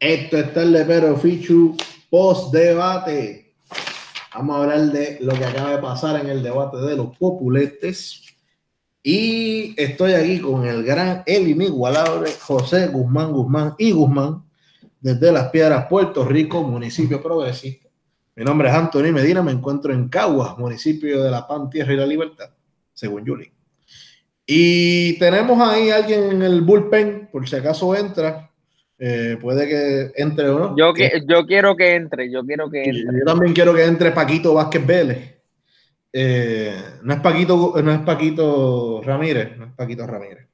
Esto está el de Pedro Fichu post debate. Vamos a hablar de lo que acaba de pasar en el debate de los populetes. Y estoy aquí con el gran, el inigualable José Guzmán Guzmán y Guzmán, desde Las Piedras, Puerto Rico, municipio progresista. Mi nombre es Anthony Medina, me encuentro en Caguas, municipio de La Pan, Tierra y la Libertad, según Juli. Y tenemos ahí alguien en el bullpen, por si acaso entra. Eh, puede que entre o no. Yo, que, yo quiero que entre, yo quiero que entre. Yo también quiero que entre Paquito Vázquez Vélez. Eh, no es Paquito, no es Paquito Ramírez, no es Paquito Ramírez.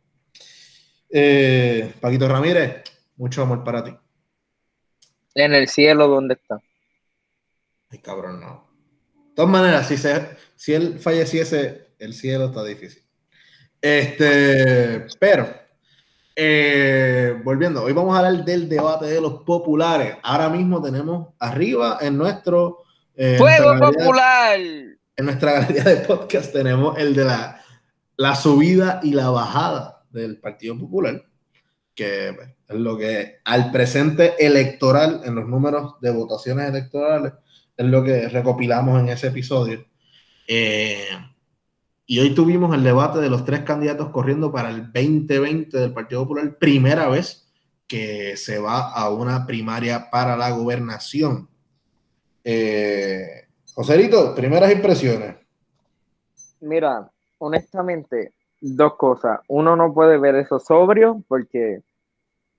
Eh, Paquito Ramírez, mucho amor para ti. En el cielo, ¿dónde está? Ay, cabrón, no. De todas maneras, si, se, si él falleciese, el cielo está difícil. Este, pero, eh, volviendo, hoy vamos a hablar del debate de los populares. Ahora mismo tenemos arriba en nuestro. Eh, ¡Fuego popular! En nuestra galería de podcast tenemos el de la, la subida y la bajada del Partido Popular, que es lo que al presente electoral, en los números de votaciones electorales, es lo que recopilamos en ese episodio. Eh, y hoy tuvimos el debate de los tres candidatos corriendo para el 2020 del Partido Popular, primera vez que se va a una primaria para la gobernación. Eh, Joserito, primeras impresiones. Mira, honestamente, dos cosas. Uno no puede ver eso sobrio porque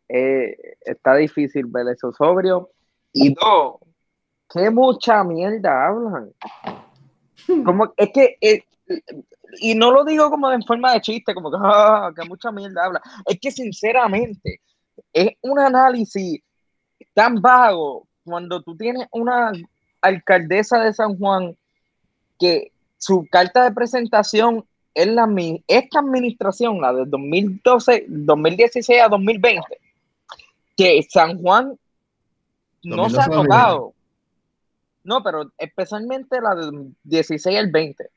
eh, está difícil ver eso sobrio. Y dos, qué mucha mierda hablan. Como, es que eh, y no lo digo como en forma de chiste, como que, ah, que mucha mierda habla. Es que sinceramente es un análisis tan vago cuando tú tienes una alcaldesa de San Juan que su carta de presentación es la esta administración, la de 2012, 2016 a 2020, que San Juan no se ha tocado. No, pero especialmente la de 16 al 20.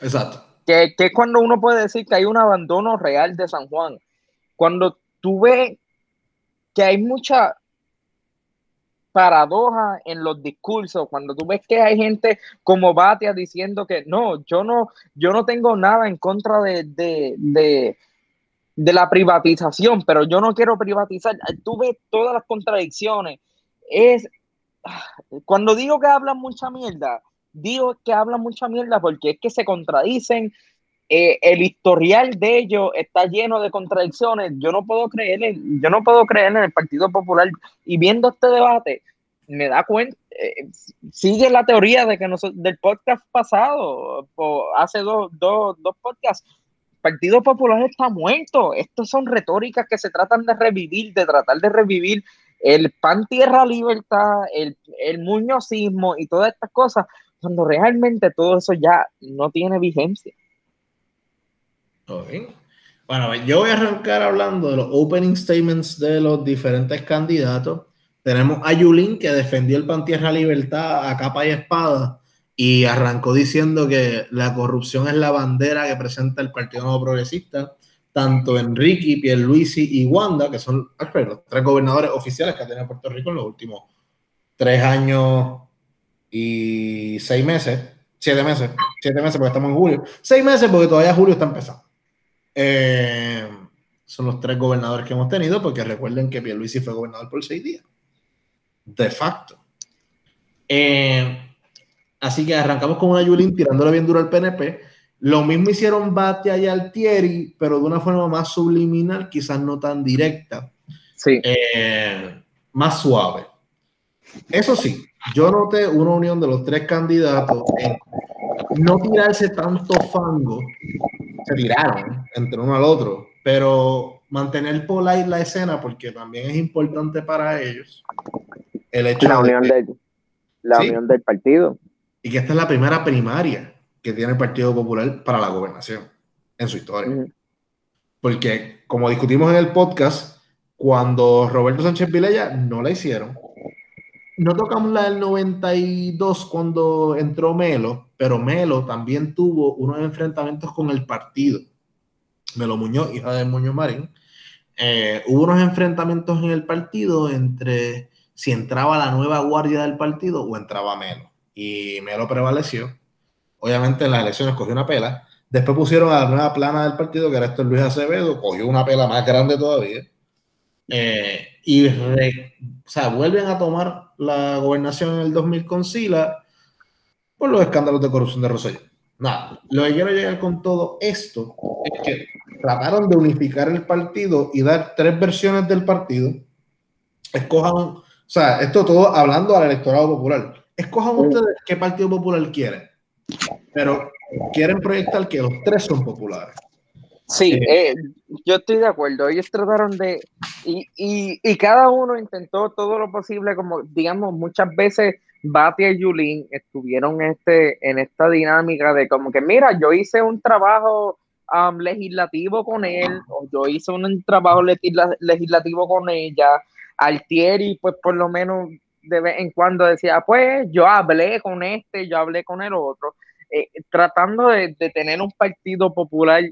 Exacto. Que, es cuando uno puede decir que hay un abandono real de San Juan. Cuando tú ves que hay mucha paradoja en los discursos, cuando tú ves que hay gente como Batia diciendo que no, yo no, yo no tengo nada en contra de, de, de la privatización, pero yo no quiero privatizar. Tú ves todas las contradicciones. Es cuando digo que hablan mucha mierda, digo que hablan mucha mierda porque es que se contradicen. Eh, el historial de ellos está lleno de contradicciones. Yo no puedo creer en, yo no puedo creer en el Partido Popular. Y viendo este debate, me da cuenta, eh, sigue la teoría de que del podcast pasado, hace dos, dos, dos podcasts, Partido Popular está muerto. Estas son retóricas que se tratan de revivir, de tratar de revivir el pan tierra libertad, el, el muñozismo y todas estas cosas cuando realmente todo eso ya no tiene vigencia. Bueno, yo voy a arrancar hablando de los opening statements de los diferentes candidatos. Tenemos a Yulín que defendió el pan tierra libertad a capa y espada y arrancó diciendo que la corrupción es la bandera que presenta el Partido Nuevo Progresista. Tanto Enrique, Pierluisi y Wanda, que son los tres gobernadores oficiales que ha tenido Puerto Rico en los últimos tres años y seis meses, siete meses, siete meses porque estamos en julio, seis meses porque todavía julio está empezando. Eh, son los tres gobernadores que hemos tenido, porque recuerden que Pierluisi fue gobernador por seis días. De facto. Eh, así que arrancamos con una Yulín tirándole bien duro al PNP. Lo mismo hicieron Batia y Altieri, pero de una forma más subliminal, quizás no tan directa. Sí. Eh, más suave. Eso sí, yo noté una unión de los tres candidatos en no tirarse tanto fango. Se tiraron entre uno al otro, pero mantener polite la escena porque también es importante para ellos el hecho la unión, de, la unión del partido. Y que esta es la primera primaria que tiene el Partido Popular para la gobernación en su historia. Porque, como discutimos en el podcast, cuando Roberto Sánchez Vilella no la hicieron, no tocamos la del 92 cuando entró Melo, pero Melo también tuvo unos enfrentamientos con el partido. Melo Muñoz, hija de Muñoz Marín, eh, hubo unos enfrentamientos en el partido entre si entraba la nueva guardia del partido o entraba Melo. Y Melo prevaleció. Obviamente en las elecciones cogió una pela. Después pusieron a la nueva plana del partido, que era esto Luis Acevedo, cogió una pela más grande todavía. Eh, y vuelven a tomar la gobernación en el 2000 con Sila por los escándalos de corrupción de Rosselló. Nada, lo que quiero llegar con todo esto es que trataron de unificar el partido y dar tres versiones del partido. Escojan, o sea, esto todo hablando al electorado popular. Escojan ustedes qué partido popular quieren, pero quieren proyectar que los tres son populares. Sí, eh, eh, yo estoy de acuerdo. Ellos trataron de, y, y, y, cada uno intentó todo lo posible, como digamos, muchas veces Batia y Yulín estuvieron este, en esta dinámica de como que, mira, yo hice un trabajo um, legislativo con él, o yo hice un trabajo legislativo con ella. Altieri, pues por lo menos de vez en cuando decía, pues yo hablé con este, yo hablé con el otro, eh, tratando de, de tener un partido popular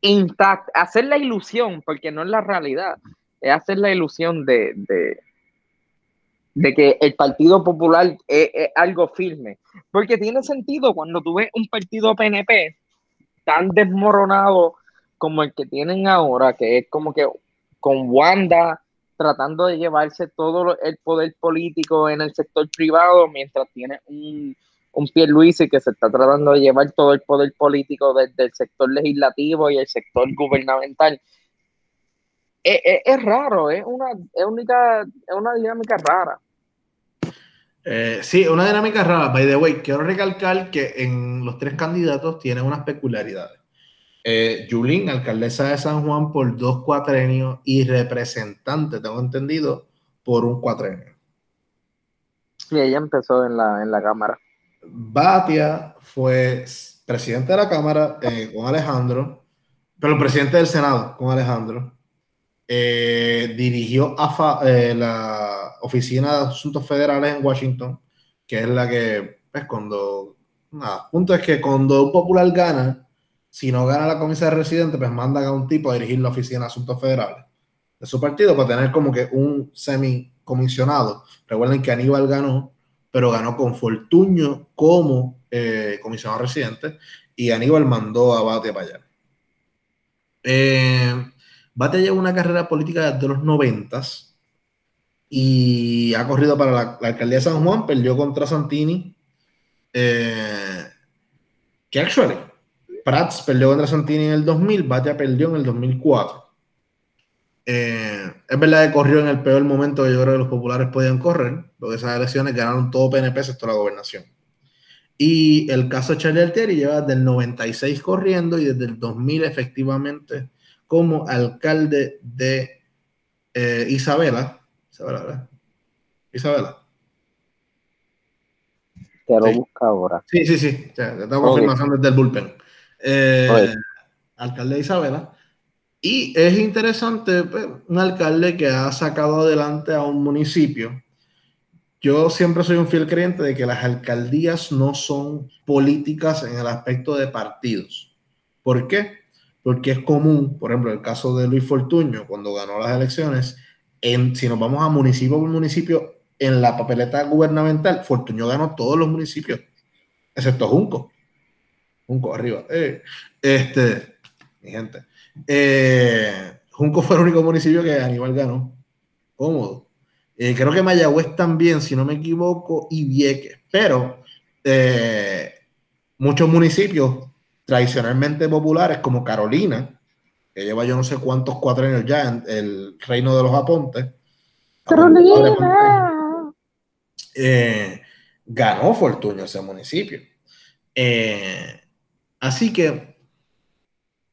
intacto, hacer la ilusión, porque no es la realidad, es hacer la ilusión de, de, que el Partido Popular es, algo firme. Porque tiene sentido cuando tú ves un partido PNP tan desmoronado como el que tienen ahora, que es como que con Wanda tratando de llevarse todo el poder político en el sector privado mientras tiene un un Pierluisi que se está tratando de llevar todo el poder político desde el sector legislativo y el sector gubernamental. Es, raro, es una, es, única, es una dinámica rara. Eh, sí, una dinámica rara. By the way, quiero recalcar que en los tres candidatos tienen unas peculiaridades. Eh, Yulín, alcaldesa de San Juan, por dos cuatrenios y representante, tengo entendido, por un cuatrenio. Y ella empezó en la, en la Cámara. Batia fue presidente de la Cámara eh, con Alejandro, pero presidente del Senado con Alejandro. Eh, dirigió a eh, la Oficina de Asuntos Federales en Washington, que es la que, pues, cuando. Nada, punto es que cuando un popular gana, si no gana la comisión de residente, pues mandan a un tipo a dirigir la Oficina de Asuntos Federales de su partido para tener como que un semi comisionado. Recuerden que Aníbal ganó pero ganó con Fortuño como eh, comisionado residente y Aníbal mandó a Bate para allá. Eh, Bate lleva una carrera política desde los noventas y ha corrido para la, alcaldía de San Juan, perdió contra Santini, eh, que actually, Prats perdió contra Santini en el 2000, Bate perdió en el 2004. Eh, es verdad que corrió en el peor momento que yo creo que los populares podían correr, porque esas elecciones ganaron todo PNP excepto la gobernación. Y el caso de Charlie Altieri lleva desde el 96 corriendo y desde el 2000 efectivamente como alcalde de eh, Isabela. Isabela, ¿verdad? Isabela. Te lo busca ahora. Sí, sí, sí. te tengo confirmación desde el bullpen. Eh, alcalde de Isabela. Y es interesante pues, un alcalde que ha sacado adelante a un municipio. Yo siempre soy un fiel creyente de que las alcaldías no son políticas en el aspecto de partidos. ¿Por qué? Porque es común, por ejemplo, el caso de Luis Fortuño, cuando ganó las elecciones, en, si nos vamos a municipio por municipio, en la papeleta gubernamental, Fortuño ganó todos los municipios, excepto Junco. Junco arriba. Eh, este, mi gente. Eh, Junco fue el único municipio que Aníbal ganó. Cómodo. Eh, creo que Mayagüez también, si no me equivoco, y Vieques. Pero eh, muchos municipios tradicionalmente populares, como Carolina, que lleva yo no sé cuántos cuatro años ya en el reino de los Apontes. Carolina. ganó Fortunio ese municipio. así que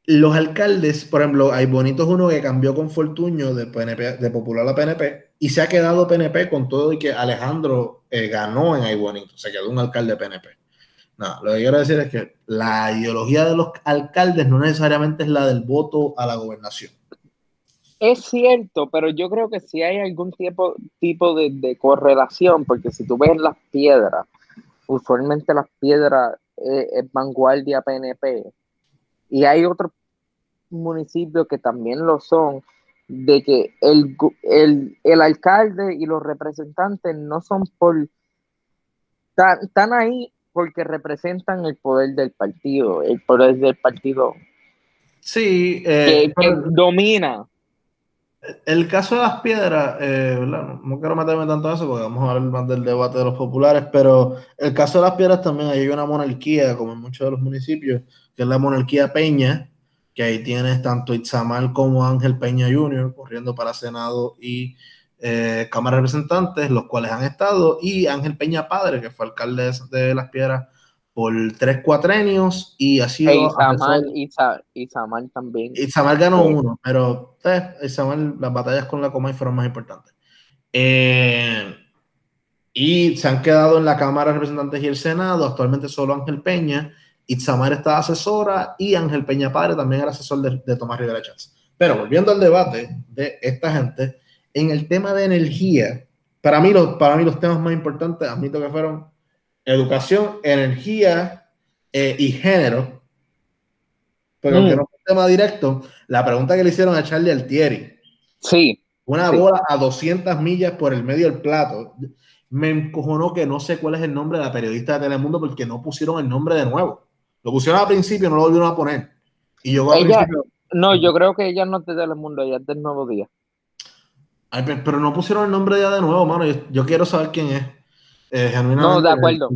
los alcaldes, por ejemplo, hay bonitos uno que cambió con Fortuño de, de Popular a PNP y se ha quedado PNP con todo y que Alejandro eh, ganó en Ay Bonito, se quedó un alcalde PNP. No, lo que quiero decir es que la ideología de los alcaldes no necesariamente es la del voto a la gobernación. Es cierto, pero yo creo que sí hay algún tipo, tipo de, correlación, porque si tú ves las piedras, usualmente las piedras eh, es vanguardia PNP, y hay otros municipios que también lo son, de que el, el, alcalde y los representantes no son por, están ahí porque representan el poder del partido, el poder del partido. Sí, eh, que, domina. El caso de las piedras, eh, no, quiero meterme tanto en eso porque vamos a hablar más del debate de los populares, pero el caso de las piedras también hay una monarquía, como en muchos de los municipios, que es la monarquía Peña, que ahí tienes tanto Itzamal como Ángel Peña Jr. corriendo para Senado y eh, Cámara de Representantes, los cuales han estado, y Ángel Peña Padre, que fue alcalde de Las Piedras por tres cuatrenios y ha sido... E Izamal, también. Izamal ganó uno, pero eh, las batallas con la Comay fueron más importantes. Eh, y se han quedado en la Cámara de Representantes y el Senado, actualmente solo Ángel Peña, Itzamar está asesora y Ángel Peña Padre también era asesor de, Tomás Rivera Chávez. Pero volviendo al debate de esta gente, en el tema de energía, para mí, los, para mí los temas más importantes, admito que fueron educación, energía eh, y género. Pero aunque mm. no es un tema directo, la pregunta que le hicieron a Charlie Altieri. Sí. Una bola a 200 millas por el medio del plato. Me encojonó que no sé cuál es el nombre de la periodista de Telemundo porque no pusieron el nombre de nuevo. Lo pusieron al principio, no lo volvieron a poner. Y yo No, yo creo que ella no es de Telemundo, ella es del Nuevo Día. pero no pusieron el nombre de ella de nuevo, mano. Yo, quiero saber quién es. Eh, no, de acuerdo.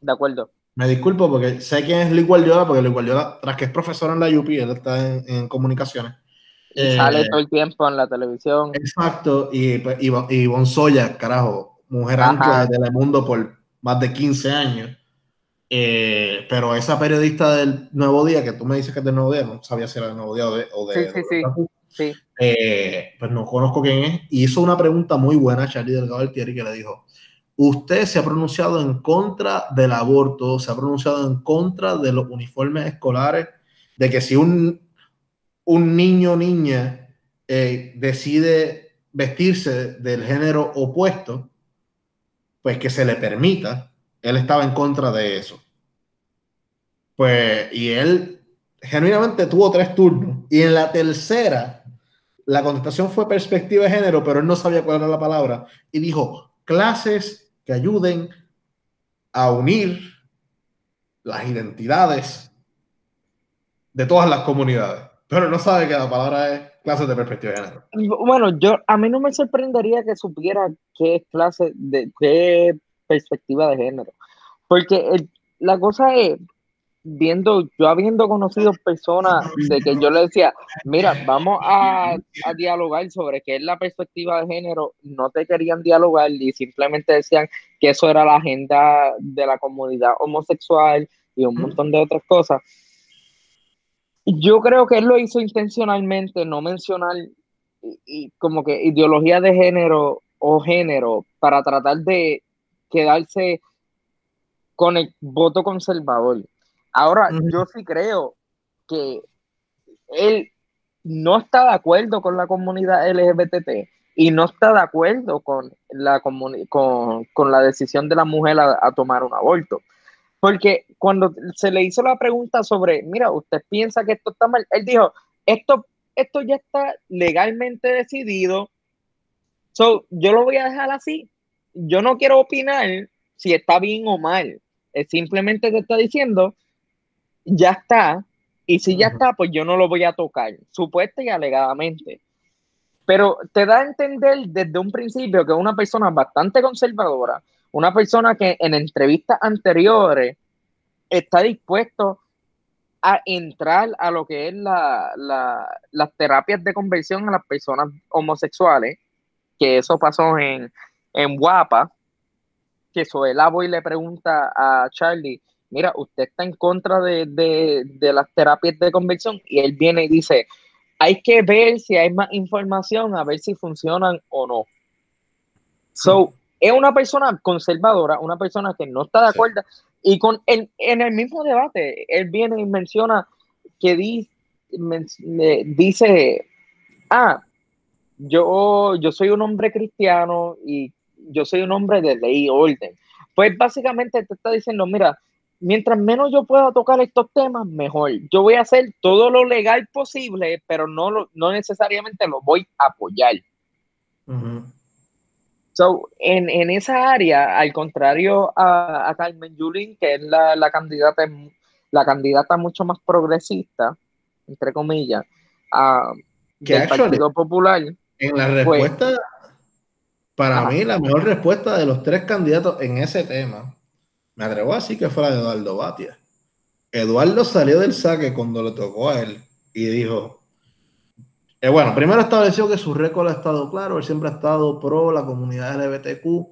De acuerdo. Me disculpo porque sé quién es Lee Guardiola, porque Lee Guardiola, tras que es profesor en la UP, él está en, comunicaciones. sale eh, todo el tiempo en la televisión. Exacto, y, pues, y, y Bonsoya, carajo, mujer ancla de Telemundo por más de 15 años. Eh, pero esa periodista del Nuevo Día, que tú me dices que es del Nuevo Día, no sabía si era del Nuevo Día o de... O de sí, sí, sí. Eh, pues no conozco quién es. Y hizo una pregunta muy buena a Charlie Delgado Altieri que le dijo, usted se ha pronunciado en contra del aborto, se ha pronunciado en contra de los uniformes escolares, de que si un, un niño o niña eh, decide vestirse del género opuesto, pues que se le permita él estaba en contra de eso. Pues, y él genuinamente tuvo tres turnos. Y en la tercera, la contestación fue perspectiva de género, pero él no sabía cuál era la palabra. Y dijo, clases que ayuden a unir las identidades de todas las comunidades. Pero no sabe que la palabra es clases de perspectiva de género. Bueno, yo a mí no me sorprendería que supiera qué es clase de qué perspectiva de género. Porque la cosa es, viendo, yo habiendo conocido personas de que yo le decía, mira, vamos a, dialogar sobre qué es la perspectiva de género, no te querían dialogar y simplemente decían que eso era la agenda de la comunidad homosexual y un montón de otras cosas. Yo creo que él lo hizo intencionalmente, no mencionar y como que ideología de género o género para tratar de quedarse con el voto conservador. Ahora, yo sí creo que él no está de acuerdo con la comunidad LGBT y no está de acuerdo con la, con, con la decisión de la mujer a, tomar un aborto. Porque cuando se le hizo la pregunta sobre, mira, usted piensa que esto está mal, él dijo, esto, esto ya está legalmente decidido, so, yo lo voy a dejar así yo no quiero opinar si está bien o mal. Es simplemente te está diciendo, ya está, y si ya está, pues yo no lo voy a tocar, supuesta y alegadamente. Pero te da a entender desde un principio que una persona bastante conservadora, una persona que en entrevistas anteriores está dispuesto a entrar a lo que es la, las terapias de conversión a las personas homosexuales, que eso pasó en, en Guapa, que Soelabo y le pregunta a Charlie, mira, usted está en contra de, las terapias de conversión y él viene y dice, hay que ver si hay más información, a ver si funcionan o no. So, es una persona conservadora, una persona que no está de acuerdo. Y con en el mismo debate, él viene y menciona que dice, dice ah, yo, yo soy un hombre cristiano y yo soy un hombre de ley y orden. Pues básicamente te está diciendo, mira, mientras menos yo pueda tocar estos temas, mejor. Yo voy a hacer todo lo legal posible, pero no, lo, no necesariamente lo voy a apoyar. So, en, en, esa área, al contrario a, a Carmen Yulín, que es la, la, candidata, la candidata mucho más progresista, entre comillas, a, del Partido Popular. En la respuesta, para mí, la mejor respuesta de los tres candidatos en ese tema, me atrevo a decir que fue la de Eduardo Batia. Eduardo salió del saque cuando le tocó a él y dijo, eh, bueno, primero estableció que su récord ha estado claro, él siempre ha estado pro la comunidad LGBTQ,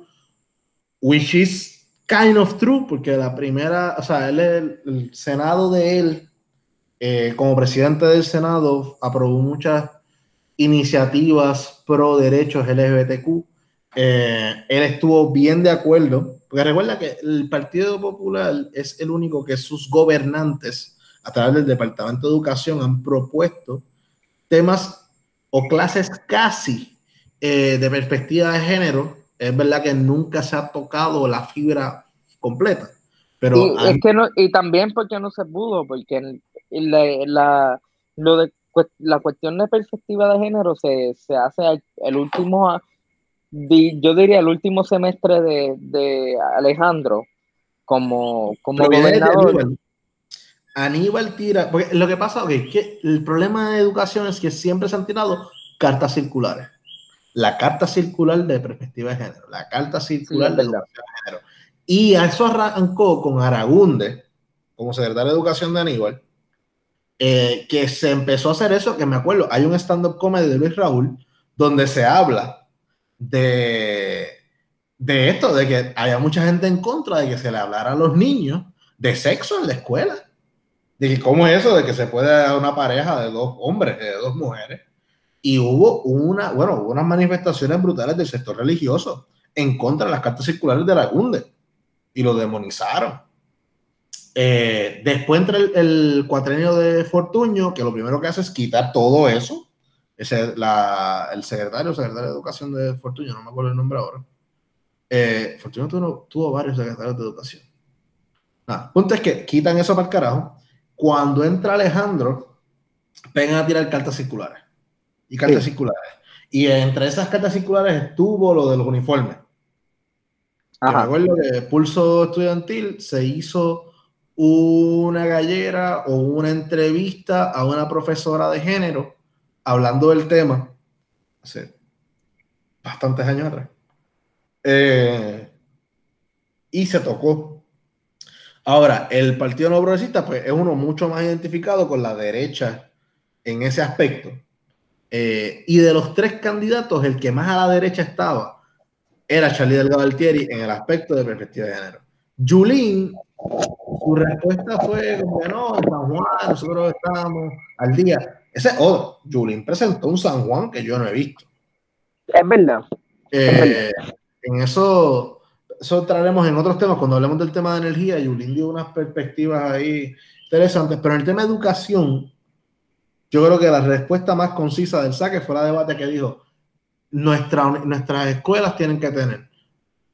which is kind of true, porque la primera, o sea, él, el, Senado de él, eh, como presidente del Senado, aprobó muchas iniciativas pro derechos LGBTQ. Eh, él estuvo bien de acuerdo, porque recuerda que el Partido Popular es el único que sus gobernantes, a través del Departamento de Educación, han propuesto temas o clases casi eh, de perspectiva de género, es verdad que nunca se ha tocado la fibra completa. Pero y, es que no, y también porque no se pudo, porque la, lo de, la cuestión de perspectiva de género se, se hace el, último, yo diría el último semestre de, de Alejandro como, como gobernador. Aníbal tira, porque lo que pasa es que el problema de educación es que siempre se han tirado cartas circulares. La carta circular de perspectiva de género, la carta circular de educación de género. Y eso arrancó con Aragunde, como secretario de Educación de Aníbal, eh, que se empezó a hacer eso, que me acuerdo, hay un stand-up comedy de Luis Raúl, donde se habla de, de esto, de que había mucha gente en contra de que se le hablara a los niños de sexo en la escuela de cómo es eso de que se puede dar una pareja de dos hombres, de dos mujeres. Y hubo una, bueno, hubo unas manifestaciones brutales del sector religioso en contra de las cartas circulares de la Gunde y lo demonizaron. Eh, después entra el, el, cuatrenio de Fortuño, que lo primero que hace es quitar todo eso. Ese, la, el secretario, secretario de Educación de Fortuño, no me acuerdo el nombre ahora. Eh, Fortuño tuvo, tuvo, varios secretarios de Educación. Nada, punto es que quitan eso para el carajo cuando entra Alejandro, vengan a tirar cartas circulares y cartas circulares. Y entre esas cartas circulares estuvo lo de los uniformes. me acuerdo que Pulso Estudiantil se hizo una gallera o una entrevista a una profesora de género hablando del tema hace bastantes años atrás. Eh, y se tocó Ahora, el Partido No Progresista pues, es uno mucho más identificado con la derecha en ese aspecto. Eh, y de los tres candidatos, el que más a la derecha estaba era Charlie Delgado Altieri en el aspecto de perspectiva de género. Julín, su respuesta fue como no, estábamos al día. Ese es otro. Julín presentó un San Juan que yo no he visto. Es verdad. Eh, en eso eso traeremos en otros temas, cuando hablemos del tema de energía, Yulín dio unas perspectivas ahí interesantes, pero en el tema de educación, yo creo que la respuesta más concisa del saque fue la debate que dijo, nuestra, nuestras escuelas tienen que tener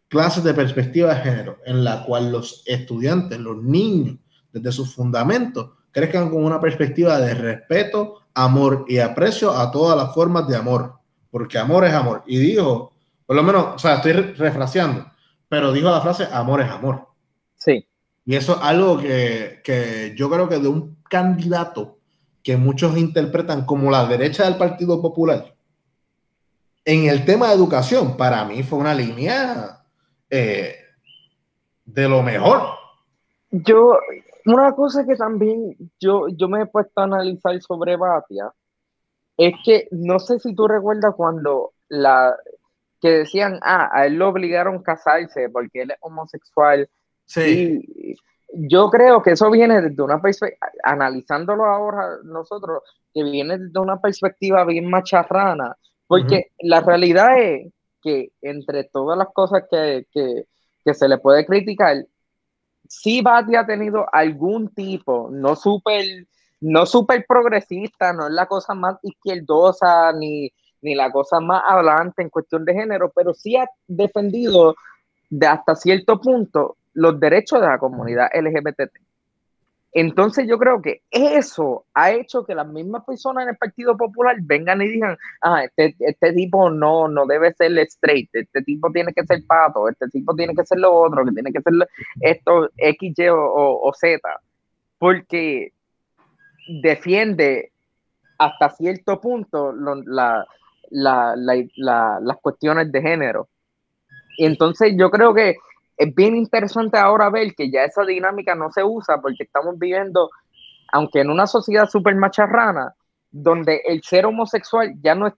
clases de perspectiva de género, en la cual los estudiantes, los niños, desde sus fundamentos, crezcan con una perspectiva de respeto, amor y aprecio a todas las formas de amor, porque amor es amor. Y dijo, por lo menos, o sea, estoy refraseando, pero dijo la frase, amor es amor. Sí. Y eso es algo que, que yo creo que de un candidato que muchos interpretan como la derecha del Partido Popular, en el tema de educación, para mí fue una línea eh, de lo mejor. Yo, una cosa que también yo, yo me he puesto a analizar sobre Batia es que no sé si tú recuerdas cuando la, que decían, ah, a él lo obligaron a casarse porque él es homosexual. Sí. yo creo que eso viene desde una perspectiva, analizándolo ahora nosotros, que viene desde una perspectiva bien macharrana, porque la realidad es que entre todas las cosas que, que, que se le puede criticar, sí Bati ha tenido algún tipo, no súper no super progresista, no es la cosa más izquierdosa, ni, ni la cosa más adelante en cuestión de género, pero sí ha defendido de hasta cierto punto los derechos de la comunidad LGBT. Entonces yo creo que eso ha hecho que las mismas personas en el Partido Popular vengan y digan, ah, este, este tipo no, no debe ser straight, este tipo tiene que ser pato, este tipo tiene que ser lo otro, que tiene que ser esto X, Y o, Z, porque defiende hasta cierto punto la, las cuestiones de género. Y entonces yo creo que es bien interesante ahora ver que ya esa dinámica no se usa porque estamos viviendo, aunque en una sociedad súper macharrana, donde el ser homosexual ya no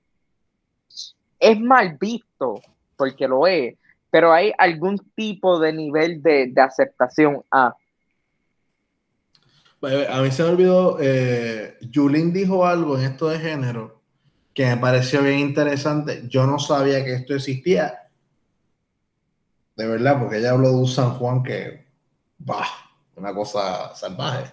es, mal visto, porque lo es, pero hay algún tipo de nivel de, aceptación a. A mí se me olvidó, eh, Julín dijo algo en esto de género que me pareció bien interesante. Yo no sabía que esto existía de verdad, porque ella habló de un San Juan que, va una cosa salvaje.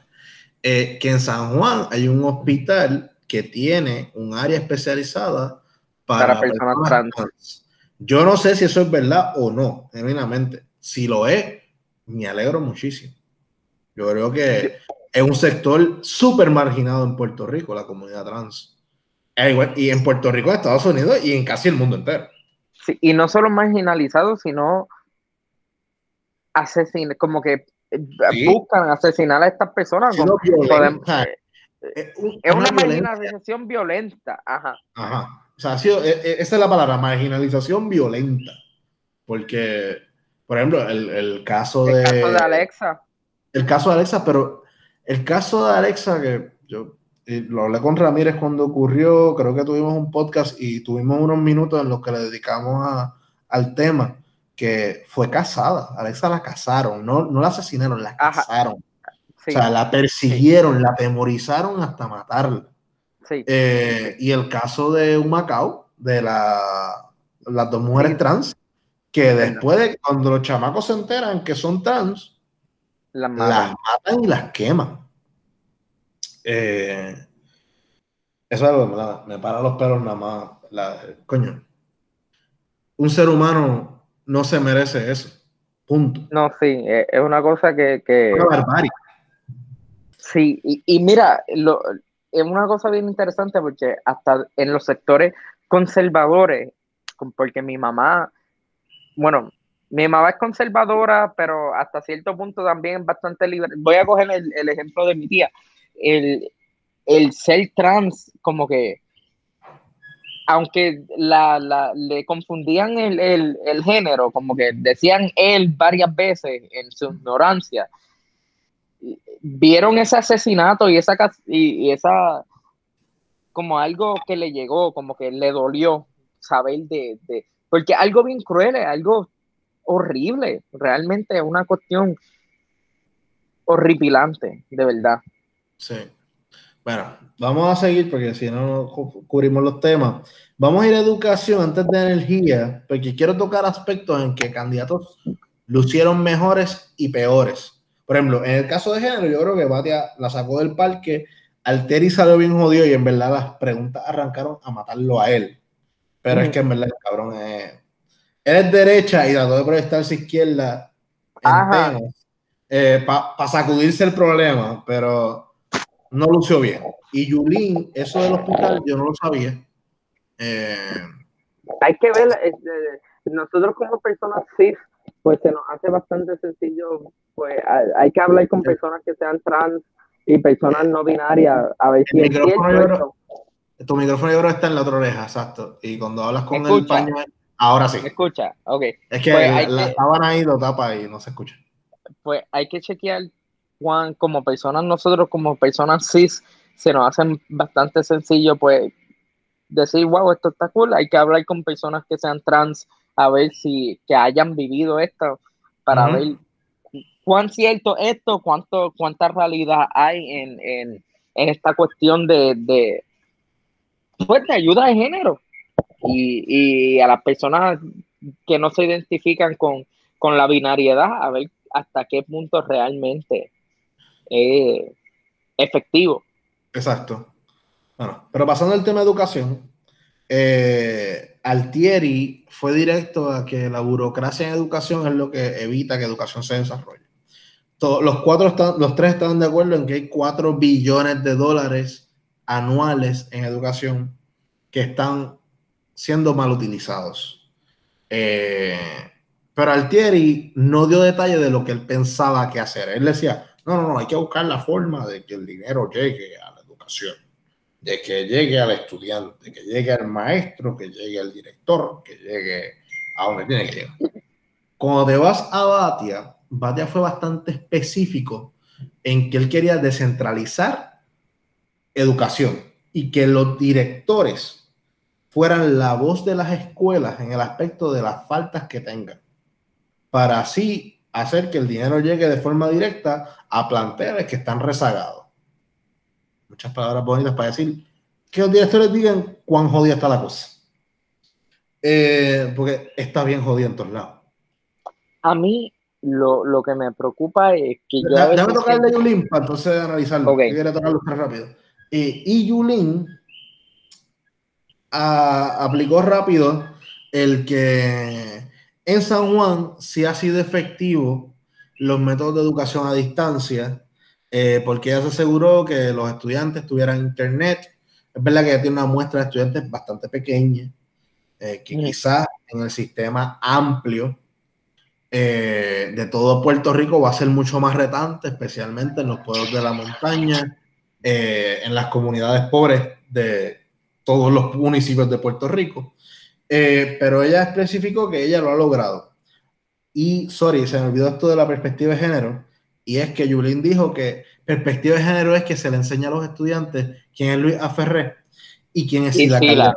Eh, que en San Juan hay un hospital que tiene un área especializada para, personas, trans. Yo no sé si eso es verdad o no, genuinamente. Si lo es, me alegro muchísimo. Yo creo que es un sector súper marginado en Puerto Rico, la comunidad trans. Y en Puerto Rico, en Estados Unidos y en casi el mundo entero. Sí, y no solo marginalizado, sino asesinar, como que eh, buscan asesinar a estas personas. Eh, eh, es una, marginalización violenta. Ajá. Ajá. O sea, ha sido, esa es la palabra, marginalización violenta. Porque, por ejemplo, el, caso de. El caso de Alexa. El caso de Alexa, pero el caso de Alexa, que yo lo hablé con Ramírez cuando ocurrió, creo que tuvimos un podcast y tuvimos unos minutos en los que le dedicamos al tema que fue casada. Alexa la casaron, no, no la asesinaron, la casaron. O sea, la persiguieron, la temorizaron hasta matarla. Eh, y el caso de un Macao, de la, las dos mujeres trans, que después de cuando los chamacos se enteran que son trans, las matan, y las queman. Eh, eso es algo me, me para los pelos nada más. coño. Un ser humano no se merece eso. Punto. No, sí, e, es una cosa que... que... Una barbarie. Sí, y, mira, lo, es una cosa bien interesante porque hasta en los sectores conservadores, porque mi mamá, bueno, mi mamá es conservadora, pero hasta cierto punto también es bastante libre. Voy a coger el, ejemplo de mi tía. El, el ser trans, como que aunque la, le confundían el, género, como que decían él varias veces en su ignorancia, vieron ese asesinato y esa, y, esa como algo que le llegó, como que le dolió saber de, de porque algo bien cruel, algo horrible, realmente una cuestión horripilante, de verdad. Sí. Bueno, vamos a seguir porque si no, cubrimos los temas. Vamos a ir a educación antes de energía, porque quiero tocar aspectos en que candidatos lucieron mejores y peores. Por ejemplo, en el caso de género, yo creo que Batia la sacó del parque, Alteri salió bien jodido y en verdad las preguntas arrancaron a matarlo a él. Pero es que en verdad el cabrón es. Él es derecha y trató de proyectarse izquierda eh, para sacudirse el problema, pero no lució bien. Y Yulín, eso del hospital, yo no lo sabía. Eh, hay que ver, este, nosotros como personas cis, pues se nos hace bastante sencillo, pues hay que hablar con personas que sean trans y personas no binarias, a ver si micrófono Tu micrófono creo está en la otra oreja, exacto. Y cuando hablas con el paño, ahora sí. escucha, ok. Es que pues la, sábana ahí lo tapa y no se escucha. Pues hay que chequear Juan, como personas, nosotros como personas cis, se nos hacen bastante sencillo, pues, decir, wow, esto está cool, hay que hablar con personas que sean trans, a ver si, que hayan vivido esto, para ver cuán cierto esto, cuánto, cuánta realidad hay en, en, en esta cuestión de, de, pues, de ayuda de género. Y, y, a las personas que no se identifican con, con la binariedad, a ver hasta qué punto realmente efectivo. Exacto. Bueno, pero pasando al tema de educación, eh, Altieri fue directo a que la burocracia en educación es lo que evita que educación se desarrolle. los, cuatro los tres están de acuerdo en que hay 4 billones de dólares anuales en educación que están siendo mal utilizados. Eh, pero Altieri no dio detalle de lo que él pensaba que hacer. Él decía, no, no, no, hay que buscar la forma de que el dinero llegue a la educación de que llegue al estudiante, que llegue al maestro, que llegue al director, que llegue a donde tiene que llegar. Cuando te vas a Batia, Batia fue bastante específico en que él quería descentralizar educación y que los directores fueran la voz de las escuelas en el aspecto de las faltas que tengan, para así hacer que el dinero llegue de forma directa a planteles que están rezagados muchas palabras bonitas para decir que los directores digan cuán jodida está la cosa. Eh, porque está bien jodida en todos lados. A mí lo, lo que me preocupa es que yo. Déjame tocarle a Yulín para entonces analizarlo. Okay. Quiero tocarlo rápido. Eh, y Yulín ah, aplicó rápido el que en San Juan sí ha sido efectivo los métodos de educación a distancia eh, porque ella se aseguró que los estudiantes tuvieran internet. Es verdad que ella tiene una muestra de estudiantes bastante pequeña, eh, que quizás en el sistema amplio eh, de todo Puerto Rico va a ser mucho más retante, especialmente en los pueblos de la montaña, en las comunidades pobres de todos los municipios de Puerto Rico. Pero ella especificó que ella lo ha logrado. Y, sorry, se me olvidó esto de la perspectiva de género y es que Yulín dijo que perspectiva de género es que se le enseña a los estudiantes quién es Luis Aferré y quién es Sila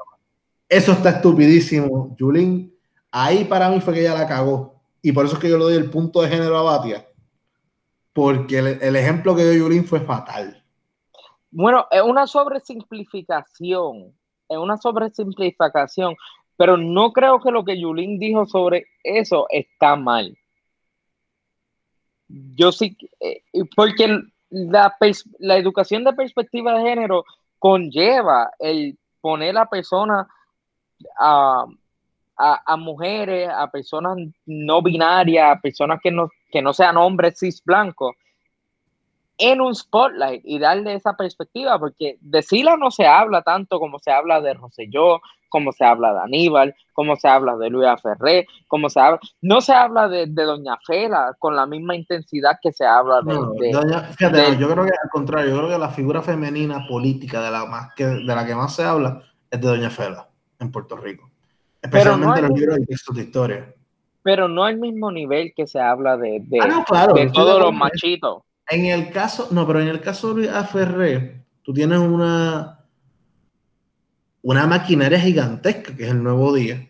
Eso está estupidísimo, Yulín. Ahí para mí fue que ella la cagó. Y por eso es que yo le doy el punto de género a Batia. Porque el, ejemplo que dio Yulín fue fatal. Bueno, es una sobresimplificación. Es una sobresimplificación. Pero no creo que lo que Yulín dijo sobre eso está mal. Yo sí, eh, porque la, la educación de perspectiva de género conlleva el poner a personas, a, mujeres, a personas no binarias, a personas que no, que no sean hombres cis blancos, en un spotlight y darle esa perspectiva, porque de Sila no se habla tanto como se habla de Roselló, como se habla de Aníbal, como se habla de Luis Ferré, como se habla, no se habla de, Doña Fela con la misma intensidad que se habla de... fíjate, yo creo que al contrario, yo creo que la figura femenina política de la, más que, de la que más se habla es de Doña Fela en Puerto Rico, especialmente en los libros de textos de historia. Pero no al mismo nivel que se habla de, ah, de todos los machitos. En el caso, no, pero en el caso de Aferré, tú tienes una, una maquinaria gigantesca, que es el nuevo día,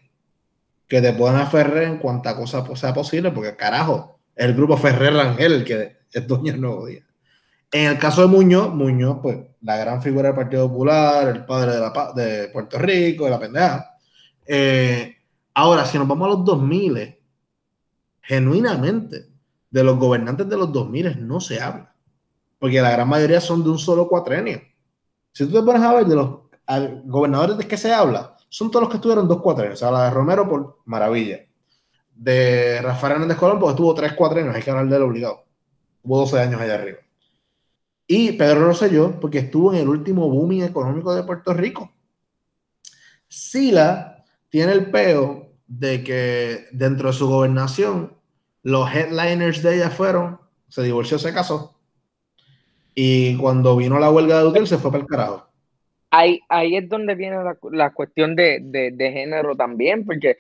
que te pueden aferrar en cuanta cosa sea posible, porque carajo, el grupo Ferrer Rangel el que es dueño del nuevo día. En el caso de Muñoz, Muñoz, pues la gran figura del Partido Popular, el padre de, la, de Puerto Rico, de la pendeja. Eh, ahora, si nos vamos a los 2000, genuinamente, de los gobernantes de los 2000 no se habla, porque la gran mayoría son de un solo cuatrenio. Si tú te pones a ver de los gobernadores de que se habla, son todos los que estuvieron dos cuatrenios. Se habla de Romero por maravilla. De Rafael Hernández Colón, porque estuvo tres cuatrenios, hay que hablar del obligado. Hubo 12 años allá arriba. Y Pedro Rosselló, porque estuvo en el último booming económico de Puerto Rico. Sila tiene el peo de que dentro de su gobernación los headliners de ella fueron, se divorció, se casó. Y cuando vino la huelga de Dutel, se fue para el carajo. Ahí, ahí es donde viene la, cuestión de, género también, porque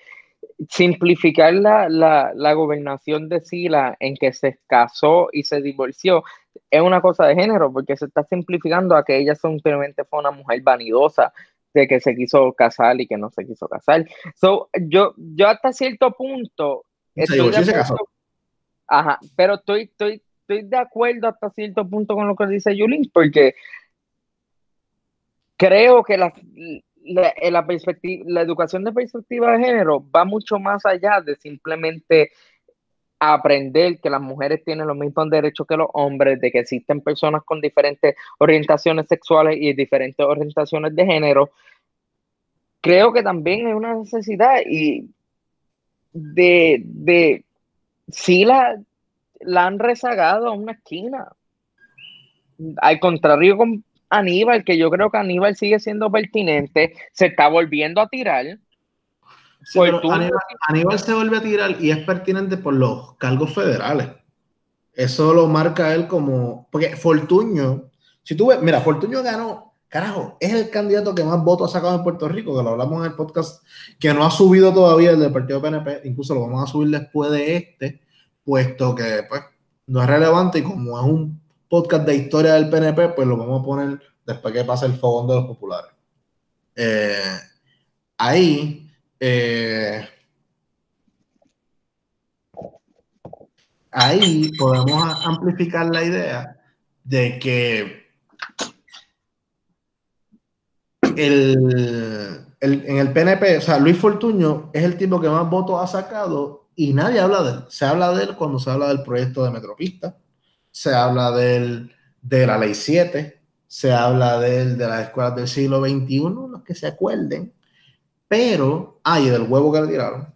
simplificar la, la, gobernación de Sila en que se casó y se divorció es una cosa de género, porque se está simplificando a que ella simplemente fue una mujer vanidosa, de que se quiso casar y que no se quiso casar. So, yo, yo hasta cierto punto Ajá, pero estoy, estoy, estoy de acuerdo hasta cierto punto con lo que dice Yulín, porque creo que la, la, perspectiva, la educación de perspectiva de género va mucho más allá de simplemente aprender que las mujeres tienen los mismos derechos que los hombres, de que existen personas con diferentes orientaciones sexuales y diferentes orientaciones de género, creo que también es una necesidad y de, de sí la, la han rezagado a una esquina. Al contrario con Aníbal, que yo creo que Aníbal sigue siendo pertinente, se está volviendo a tirar. Aníbal, se vuelve a tirar y es pertinente por los cargos federales. Eso lo marca él como. Porque Fortuño, si tú ves, mira, Fortuño ganó, carajo, es el candidato que más votos ha sacado en Puerto Rico, que lo hablamos en el podcast, que no ha subido todavía el del partido PNP, incluso lo vamos a subir después de este, puesto que pues no es relevante y como es un podcast de historia del PNP, pues lo vamos a poner después que pase el fogón de los populares. Eh, ahí, eh, ahí podemos amplificar la idea de que el, en el PNP, o sea, Luis Fortuño es el tipo que más votos ha sacado y nadie habla de él. Se habla de él cuando se habla del proyecto de Metropista, se habla de la ley 7, se habla de él de las escuelas del siglo XXI, los que se acuerden, pero, ay, del huevo que le tiraron.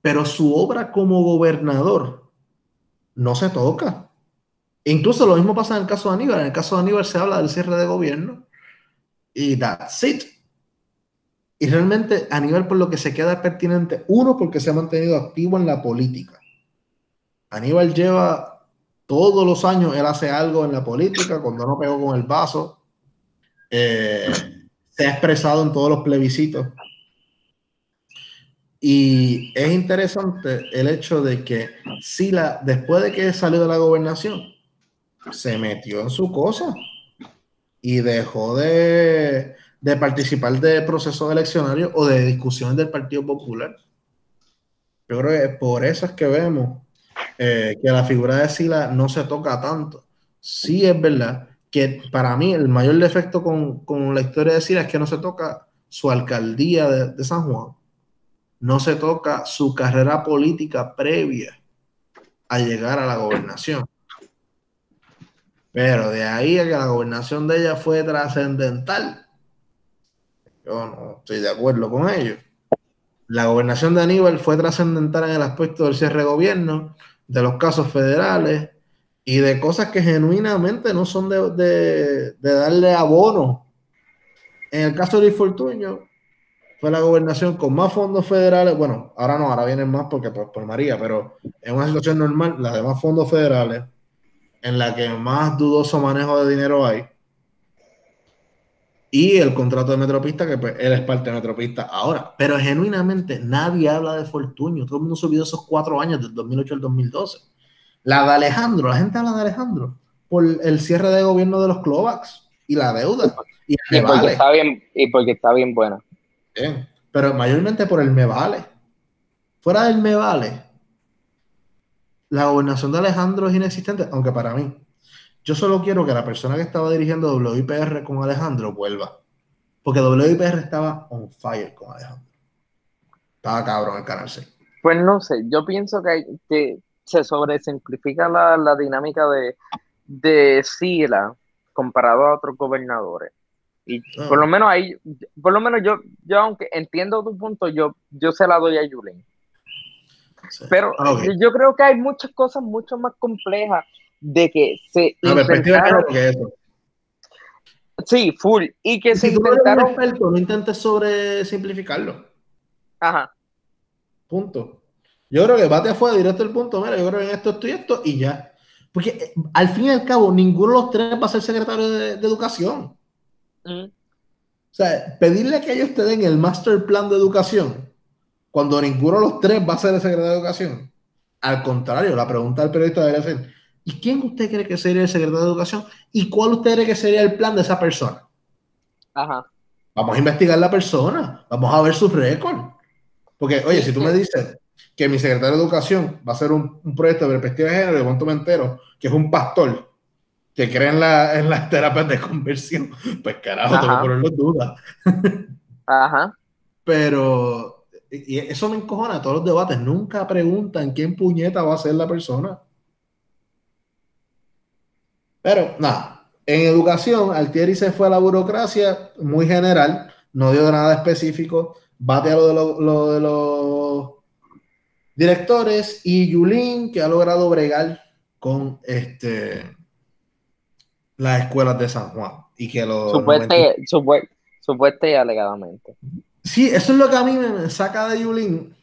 Pero su obra como gobernador no se toca. Incluso lo mismo pasa en el caso de Aníbal. En el caso de Aníbal se habla del cierre de gobierno y that's it. Y realmente Aníbal por lo que se queda pertinente, uno, porque se ha mantenido activo en la política. Aníbal lleva todos los años, él hace algo en la política, cuando no pegó con el vaso, eh, se ha expresado en todos los plebiscitos. Y es interesante el hecho de que Sila, después de que salió de la gobernación, se metió en su cosa y dejó de, de participar de procesos eleccionarios o de discusiones del Partido Popular. Yo creo que por eso es que vemos eh, que la figura de Sila no se toca tanto. Sí es verdad que para mí el mayor defecto con, con la historia de Sila es que no se toca su alcaldía de, de, San Juan, no se toca su carrera política previa a llegar a la gobernación. Pero de ahí a que la gobernación de ella fue trascendental, yo no estoy de acuerdo con ello. La gobernación de Aníbal fue trascendental en el aspecto del cierre de gobierno, de los casos federales y de cosas que genuinamente no son de, darle abono. En el caso de Luis Fortuño, fue la gobernación con más fondos federales. Bueno, ahora no, ahora vienen más porque por, por María, pero en una situación normal, la de más fondos federales, en la que más dudoso manejo de dinero hay y el contrato de Metropista, que pues él es parte de Metropista ahora. Pero genuinamente nadie habla de Fortuño. Todo el mundo subió esos cuatro años, del 2008 al 2012. La de Alejandro, la gente habla de Alejandro por el cierre de gobierno de los Clovax y la deuda. Y, porque, está bien, y porque está bien buena. pero mayormente por el Me Vale. Fuera del Me Vale, la gobernación de Alejandro es inexistente, aunque para mí yo solo quiero que la persona que estaba dirigiendo WIPR con Alejandro vuelva. Porque WIPR estaba on fire con Alejandro. Estaba cabrón el canal 6. Pues no sé, yo pienso que, que se sobresimplifica la, la dinámica de, de Sila comparado a otros gobernadores. Y ah. por lo menos ahí, por lo menos yo, yo aunque entiendo tu punto, yo, yo se la doy a Yulín. Pero ah, yo creo que hay muchas cosas mucho más complejas de que se intentaron... Sí, full. Y que se intentaron... no intentes sobre simplificarlo. Ajá. Punto. Yo creo que bate afuera directo el punto. Mira, yo creo que en esto estoy esto y ya. Porque eh, al fin y al cabo, ninguno de los tres va a ser secretario de, educación. O sea, pedirle que ellos te den el master plan de educación cuando ninguno de los tres va a ser el secretario de educación. Al contrario, la pregunta del periodista debería ser, ¿Y quién usted cree que sería el secretario de Educación? ¿Y cuál usted cree que sería el plan de esa persona? Ajá. Vamos a investigar la persona, vamos a ver su récord. Porque, oye, si tú me dices que mi secretario de Educación va a ser un, proyecto de perspectiva de género, de cuánto me entero, que es un pastor que cree en, la, en las terapias de conversión, pues carajo, tengo que ponerlo en duda. Ajá. Pero y eso me encojona todos los debates. Nunca preguntan quién puñeta va a ser la persona. Pero nada, en educación, Altieri se fue a la burocracia muy general, no dio nada específico. Bate a lo de, lo, de los directores y Yulín, que ha logrado bregar con este las escuelas de San Juan. Y que lo. Supueste, y alegadamente. Sí, eso es lo que a mí me saca de Yulín.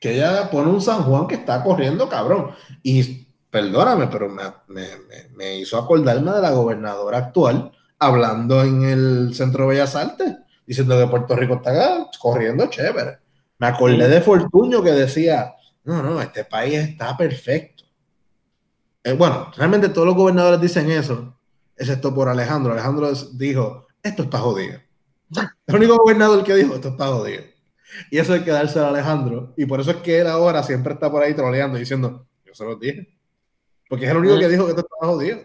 Que ella pone un San Juan que está corriendo, cabrón. Y perdóname, pero me, me hizo acordarme de la gobernadora actual hablando en el Centro de Bellas Artes, diciendo que Puerto Rico está corriendo chévere. Me acordé de Fortuño que decía, no, no, este país está perfecto. Eh, bueno, realmente todos los gobernadores dicen eso, excepto por Alejandro. Alejandro dijo, esto está jodido. El único gobernador que dijo, esto está jodido. Y eso hay que dárselo a Alejandro. Y por eso es que él ahora siempre está por ahí troleando diciendo, yo se lo dije. Porque es el único que dijo que esto estaba jodido.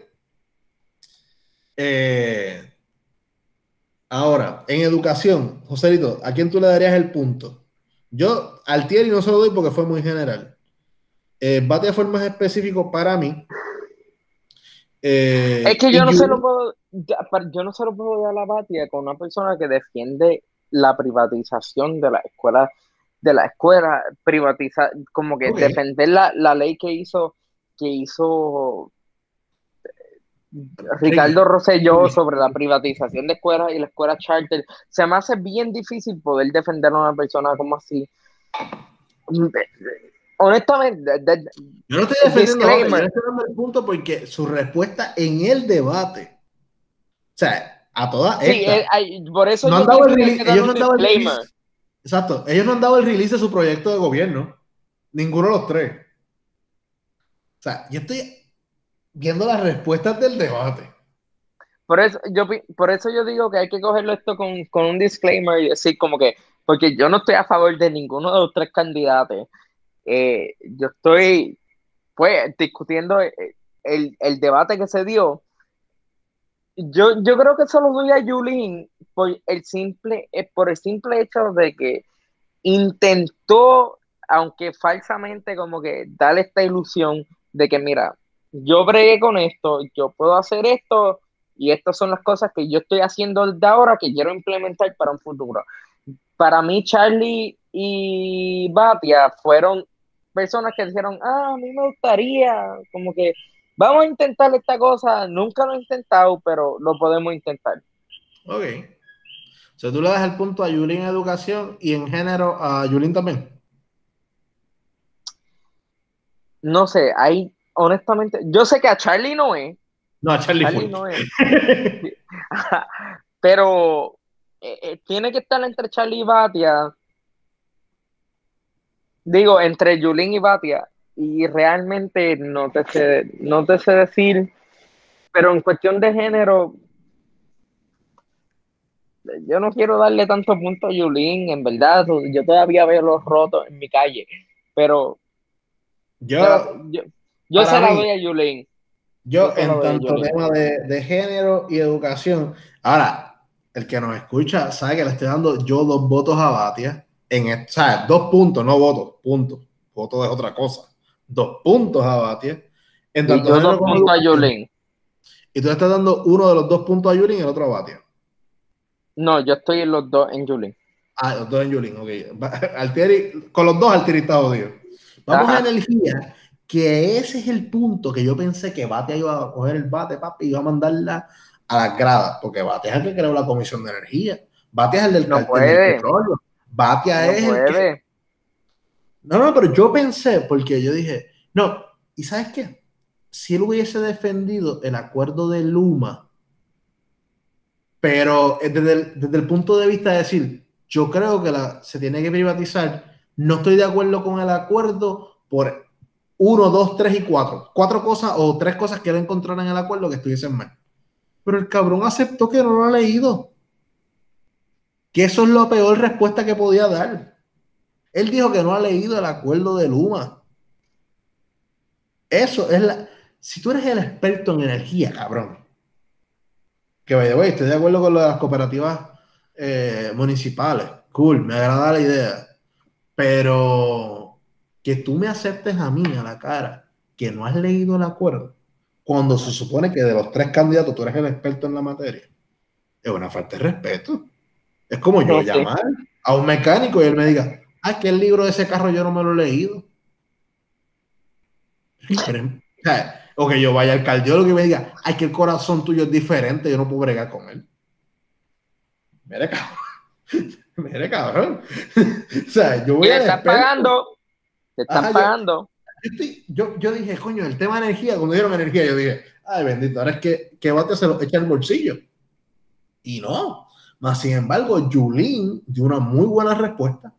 Eh, ahora, en educación, Joselito, ¿a quién tú le darías el punto? Yo al Thierry no se lo doy porque fue muy general. Eh, bate de forma específico para mí. Eh, es que yo no, se lo puedo, yo no se lo puedo dar a la Batia con una persona que defiende la privatización de la escuela, de la escuela, privatizar, como que defender la, la, ley que hizo, que hizo Ricardo Rosselló sobre la privatización de escuelas y la escuela charter, se me hace bien difícil poder defender a una persona como así. Honestamente, yo no estoy defendiendo el punto porque su respuesta en el debate, o sea, a todas sí, por eso no han dado el release, ellos no han dado el release, exacto, ellos no han dado el release de su proyecto de gobierno, ninguno de los tres. Yo estoy viendo las respuestas del debate. Por eso yo, por eso yo digo que hay que cogerlo esto con, un disclaimer y decir como que, porque yo no estoy a favor de ninguno de los tres candidatos. Eh, yo estoy, pues, discutiendo eh, el, debate que se dio. Yo, yo creo que solo doy a Yulín por el simple, eh, por el simple hecho de que intentó, aunque falsamente, como que darle esta ilusión de que, mira, yo bregué con esto, yo puedo hacer esto y estas son las cosas que yo estoy haciendo de ahora que quiero implementar para un futuro. Para mí, Charlie y Batia fueron personas que dijeron, ah, a mí me gustaría, como que vamos a intentar esta cosa, nunca lo he intentado, pero lo podemos intentar. Ok. O sea, tú le das el punto a Yulín educación y en género a Yulín también. No sé, hay honestamente, yo sé que a Charlie no es. No, a Charlie, no es. Pero eh, eh, tiene que estar entre Charlie y Batia. Digo, entre Yulín y Batia. Y realmente no te sé, no te sé decir. Pero en cuestión de género, yo no quiero darle tanto punto a Yulín, en verdad. Yo todavía veo los rotos en mi calle. Pero yo, yo se la doy a Yulín. Yo, en tanto tema de, género y educación. Ahora, el que nos escucha sabe que le estoy dando yo dos votos a Batia. En, o sea, dos puntos, no votos, puntos. Voto es otra cosa. Dos puntos a Batia. En tanto y dos puntos a Yulín. Y tú estás dando uno de los dos puntos a Yulín y el otro a Batia. No, yo estoy en los dos en Yulín. Ah, los dos en Yulín, ok. Altieri, con los dos Altieri está jodido. Vamos a energía que ese es el punto que yo pensé que Bate iba a coger el bate, papi, y iba a mandarla a las gradas, porque Bate es el que creó la Comisión de Energía, Bate es el del, no petróleo, Bate es el que... No, no, pero yo pensé, porque yo dije, no, ¿y sabes qué? Si él hubiese defendido el acuerdo de Luma, pero desde el, desde el punto de vista de decir, yo creo que la, se tiene que privatizar, no estoy de acuerdo con el acuerdo por uno, dos, tres y cuatro. Cuatro cosas o tres cosas que él encontrara en el acuerdo que estuviesen mal. Pero el cabrón aceptó que no lo ha leído. Que eso es la peor respuesta que podía dar. Él dijo que no ha leído el acuerdo de Luma. Eso es la. Si tú eres el experto en energía, cabrón. Que vaya, güey, estoy de acuerdo con lo de las cooperativas eh, municipales. Cool, me agrada la idea. Pero que tú me aceptes a mí a la cara que no has leído el acuerdo, cuando se supone que de los tres candidatos tú eres el experto en la materia, es una falta de respeto. Es como yo llamar a un mecánico y él me diga, ah, que el libro de ese carro yo no me lo he leído. O, que yo vaya al cardiólogo y me diga, ay, que el corazón tuyo es diferente, yo no puedo bregar con él. Mire, cabrón. Mire, cabrón. o sea, yo voy a. Te están pagando. Te están pagando. Yo, yo, dije, coño, el tema de energía, cuando dieron energía, yo dije, ay, bendito, ahora es que, que Bate se lo echa el bolsillo. Y no. Más sin embargo, Julín dio una muy buena respuesta,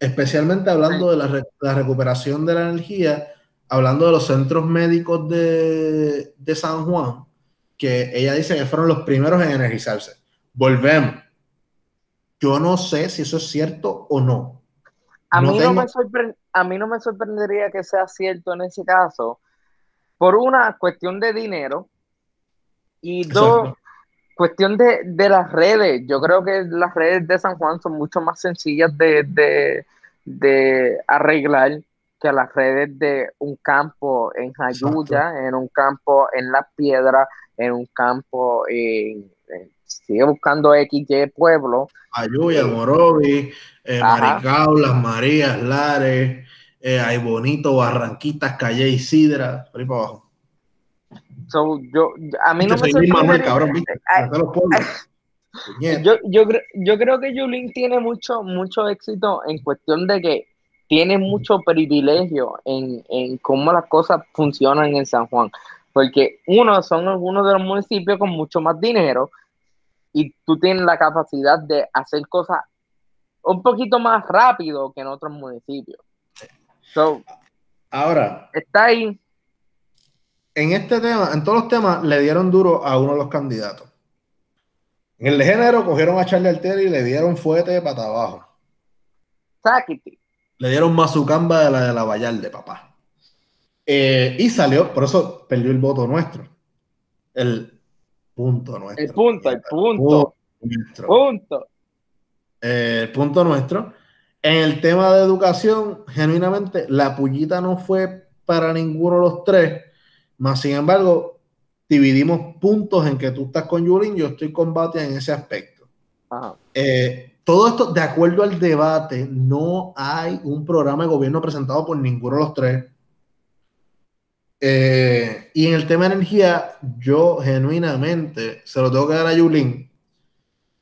especialmente hablando de la, la, recuperación de la energía, hablando de los centros médicos de, de San Juan, que ella dice que fueron los primeros en energizarse. Volvemos yo no sé si eso es cierto o no. A, mí, no me a mí no me sorprendería que sea cierto en ese caso, por una cuestión de dinero y dos, cuestión de, las redes. Yo creo que las redes de San Juan son mucho más sencillas de, arreglar que las redes de un campo en Jayuya, en un campo en Las Piedras, en un campo en, sigue buscando XY Pueblo. Ayuya, Morovi, eh, Maricao, Las Marías, Lares, eh, hay Bonito, Barranquitas, Calle Isidra, por ahí para abajo. So, yo, a mí no me cabrón, yo, yo, yo, creo que Yulín tiene mucho, mucho éxito en cuestión de que tiene mucho privilegio en, en cómo las cosas funcionan en San Juan. Porque uno son algunos de los municipios con mucho más dinero, y tú tienes la capacidad de hacer cosas un poquito más rápido que en otros municipios. Ahora, está ahí. En este tema, en todos los temas, le dieron duro a uno de los candidatos. En el de género cogieron a Charlie Alteri y le dieron fuete de pata abajo. Sáquete. Le dieron mazucamba de la de la Vallarde, papá. Eh, y salió, por eso perdió el voto nuestro. El, punto nuestro. El punto, el punto. Punto. Eh, el punto nuestro. En el tema de educación, genuinamente, la pullita no fue para ninguno de los tres, más sin embargo, dividimos puntos en que tú estás con Yulín, yo estoy con Batia en ese aspecto. Eh, todo esto, de acuerdo al debate, no hay un programa de gobierno presentado por ninguno de los tres. Eh, y en el tema de energía, yo genuinamente se lo tengo que dar a Yulín,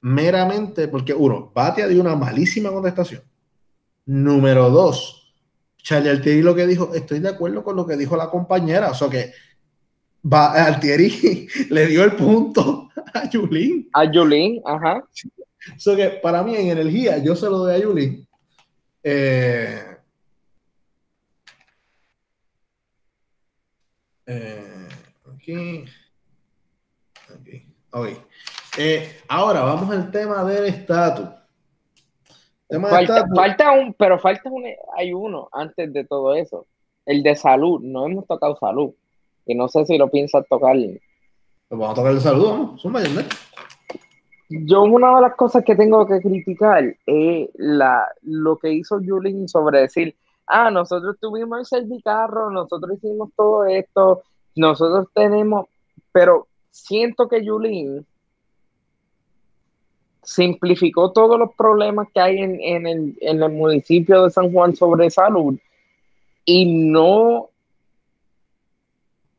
meramente porque, uno, Batia dio una malísima contestación. Número dos, Charlie Altieri lo que dijo, estoy de acuerdo con lo que dijo la compañera, o sea que Altieri le dio el punto a Yulín. A Yulín, ajá. O sea que para mí en energía, yo se lo doy a Yulín. Eh, Eh, aquí. Eh, ahora vamos al tema del estatus. Falta, un, pero falta un, hay uno antes de todo eso. El de salud. No hemos tocado salud. Y no sé si lo piensas tocar. Pues vamos a tocar el salud, Yo una de las cosas que tengo que criticar es la, lo que hizo Julin sobre decir, ah, nosotros tuvimos el servicarro, nosotros hicimos todo esto, nosotros tenemos, pero siento que Yulín simplificó todos los problemas que hay en, el, en, el, municipio de San Juan sobre salud y no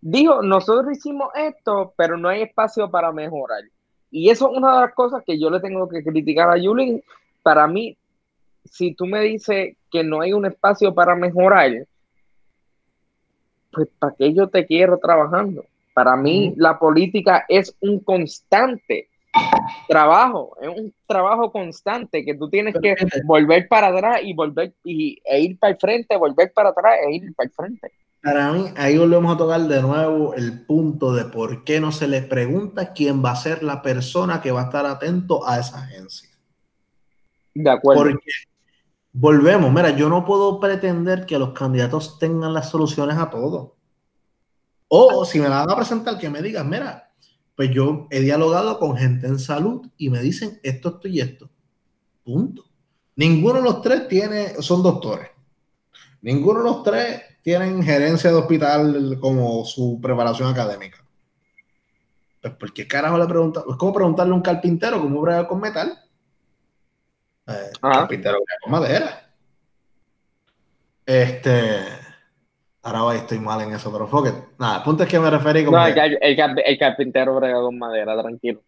dijo, nosotros hicimos esto, pero no hay espacio para mejorar. Y eso es una de las cosas que yo le tengo que criticar a Yulín. Para mí, si tú me dices que no hay un espacio para mejorar, pues ¿para qué yo te quiero trabajando? Para mí la política es un constante trabajo, es un trabajo constante que tú tienes que volver para atrás y volver y, e ir para el frente, volver para atrás e ir para el frente. Para mí, ahí volvemos a tocar de nuevo el punto de por qué no se le pregunta quién va a ser la persona que va a estar atento a esa agencia. De acuerdo. Porque volvemos, mira, yo no puedo pretender que los candidatos tengan las soluciones a todo. O si me la van a presentar, que me digan, mira, pues yo he dialogado con gente en salud y me dicen esto, esto y esto. Punto. Ninguno de los tres tiene, son doctores. Ninguno de los tres tienen gerencia de hospital como su preparación académica. Pues, ¿por qué carajo le pregunta? Es como preguntarle a un carpintero cómo bregar con metal. Eh, carpintero brega con madera. Este. Ahora estoy mal en eso, pero fue Nada, el punto es que me referí como. No, el, el, carpintero brega con madera, tranquilo.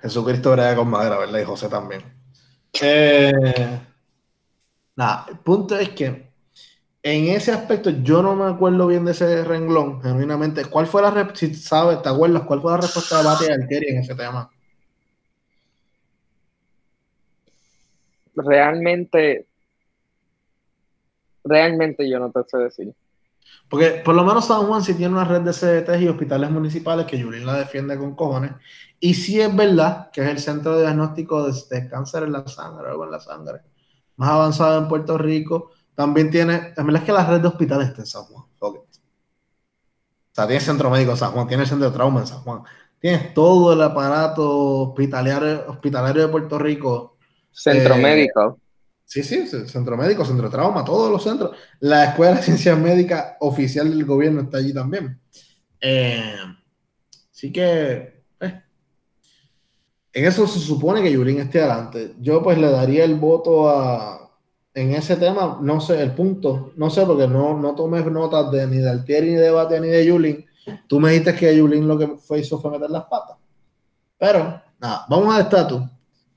Jesucristo brega con madera, ¿verdad? Y José también. Eh, nada, el punto es que en ese aspecto yo no me acuerdo bien de ese renglón, genuinamente. ¿Cuál fue la si sabes, te acuerdas, cuál fue la respuesta de Bate y en ese tema? Realmente, realmente yo no te sé decir. Porque por lo menos San Juan sí tiene una red de CDTs y hospitales municipales que Julín la defiende con cojones. Y sí es verdad que es el centro de diagnóstico de, cáncer en la sangre, algo en la sangre, más avanzado en Puerto Rico. También tiene, la verdad es que la red de hospitales está en San Juan. O sea, tiene centro médico en San Juan, tiene centro de trauma en San Juan. Tienes todo el aparato hospitalario, hospitalario de Puerto Rico. Centro eh, médico. Sí, sí, centro médico, centro de trauma, todos los centros. La Escuela de Ciencias Médicas oficial del gobierno está allí también. Eh, así que, eh, en eso se supone que Yulín esté adelante. Yo pues le daría el voto a, en ese tema, no sé, el punto, no sé, porque no, no tomé notas de ni de Altieri, ni de Bate, ni de Yulín. Tú me dijiste que Yulín lo que fue, hizo fue meter las patas. Pero, nada, vamos al estatus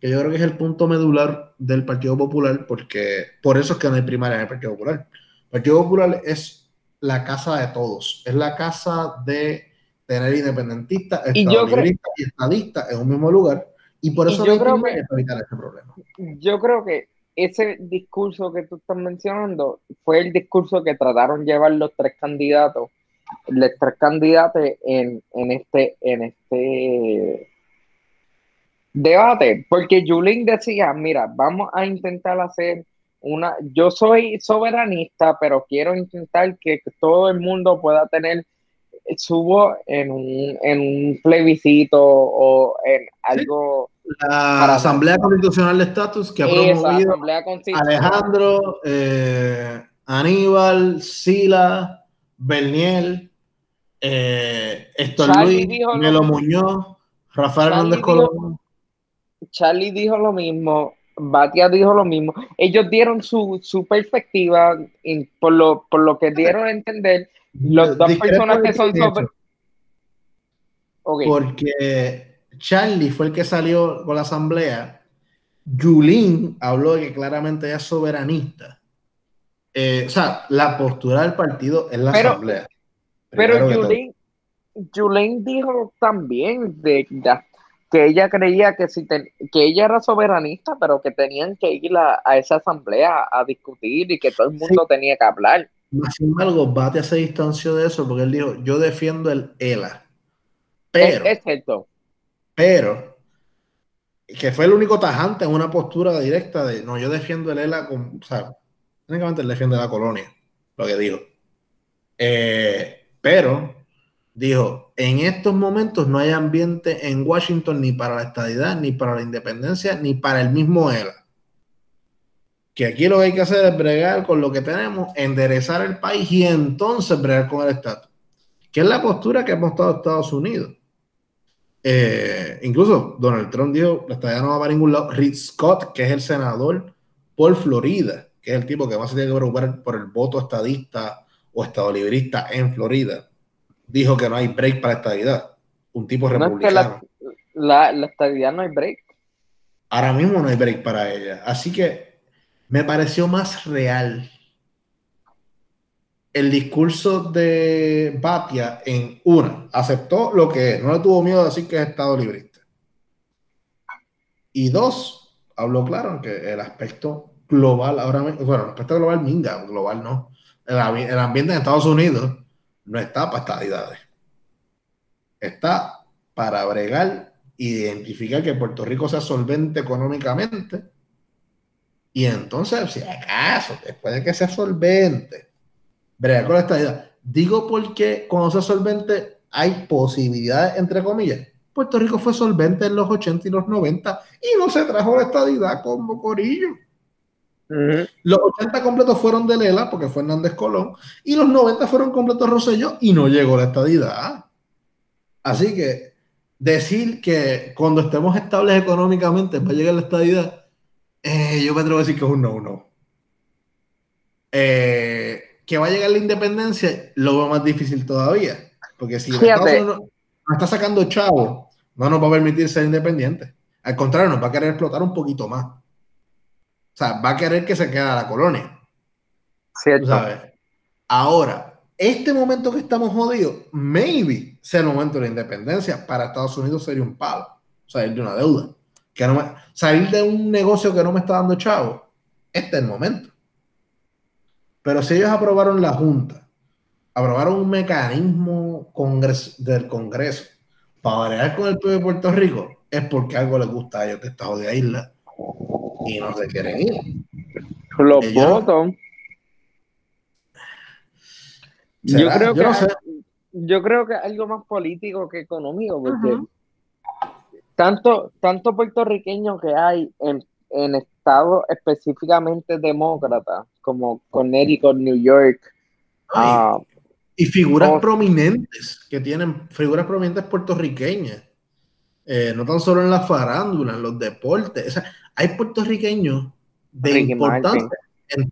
que yo creo que es el punto medular del Partido Popular, porque por eso es que no hay primaria en el Partido Popular. El Partido Popular es la casa de todos, es la casa de tener independentistas, y, y estadistas en un mismo lugar, y por eso no hay primaria para evitar ese problema. Yo creo que ese discurso que tú estás mencionando fue el discurso que trataron de llevar los tres candidatos, los tres candidatos en, en este, en este debate, porque Julín decía, mira, vamos a intentar hacer una, yo soy soberanista, pero quiero intentar que todo el mundo pueda tener su voz en un, en un plebiscito o en algo. La Asamblea Constitucional de Estatus que ha promovido Alejandro, eh, Aníbal, Sila, Berniel, eh, Héctor Luis, Melo Muñoz, Rafael Hernández Colón. Charlie dijo lo mismo, Batia dijo lo mismo. Ellos dieron su, su perspectiva por, lo, por lo que dieron a entender. Los dos personas que son sobre... Porque Charlie fue el que salió con la asamblea. Yulín habló de que claramente es soberanista. Eh, o sea, la postura del partido es la asamblea. Pero Yulín, dijo también de, de, que ella creía que, si que ella era soberanista, pero que tenían que ir a, esa asamblea a discutir y que todo el mundo tenía que hablar. Sin embargo, Bate se distanció de eso porque él dijo, yo defiendo el ELA. Pero, es, cierto. Pero, que fue el único tajante en una postura directa de, no, yo defiendo el ELA, con, o sea, técnicamente él defiende la colonia, lo que dijo. Eh, pero dijo, en estos momentos no hay ambiente en Washington ni para la estadidad, ni para la independencia, ni para el mismo ELA. Que aquí lo que hay que hacer es bregar con lo que tenemos, enderezar el país y entonces bregar con el estatus. Que es la postura que ha mostrado Estados Unidos. Eh, incluso Donald Trump dijo, la estadidad no va para ningún lado. Rick Scott, que es el senador por Florida, que es el tipo que más se tiene que preocupar por el voto estadista o estadolibrista en Florida dijo que no hay break para estadidad. Un tipo republicano. la, la, estadidad no hay break. Ahora mismo no hay break para ella. Así que me pareció más real el discurso de Batia en una, aceptó lo que no le tuvo miedo a decir que es Estado librista. Y dos, habló claro que el aspecto global ahora mismo, bueno, el aspecto global minga, global no. El, el ambiente en Estados Unidos no está para estadidades. Está para bregar identificar que Puerto Rico sea solvente económicamente. Y entonces, si acaso, después de que sea solvente, bregar con la estadidad. Digo porque cuando sea solvente hay posibilidades, entre comillas. Puerto Rico fue solvente en los 80 y los 90 y no se trajo la estadidad como corillo. Los 80 completos fueron de Lela, porque fue Hernández Colón, y los 90 fueron completos Rosselló y no llegó la estadidad. Así que decir que cuando estemos estables económicamente va a llegar la estadidad Eh, yo me atrevo a decir que es un no-no. Eh, que va a llegar la independencia, lo veo más difícil todavía. Porque si Estados Unidos no está sacando chavo, no nos va a permitir ser independientes. Al contrario, nos va a querer explotar un poquito más. O sea, va a querer que se quede la colonia. Cierto. ¿Sabes? Ahora, este momento que estamos jodidos, maybe sea el momento de la independencia. Para Estados Unidos sería un palo. Salir de una deuda. Que no salir de un negocio que no me está dando chavo. Este es el momento. Pero si ellos aprobaron la Junta, aprobaron un mecanismo del Congreso para variar con el pueblo de Puerto Rico, es porque algo les gusta a ellos de esta jodida isla y no se quieren ir. Los votos. Yo creo que yo creo que algo más político que económico, porque tanto, tanto puertorriqueño que hay en, en estados específicamente demócratas, como Connecticut, New York. Ah, y figuras prominentes que tienen, figuras prominentes puertorriqueñas. Eh, no tan solo en la farándula, en los deportes. Hay puertorriqueños de importancia en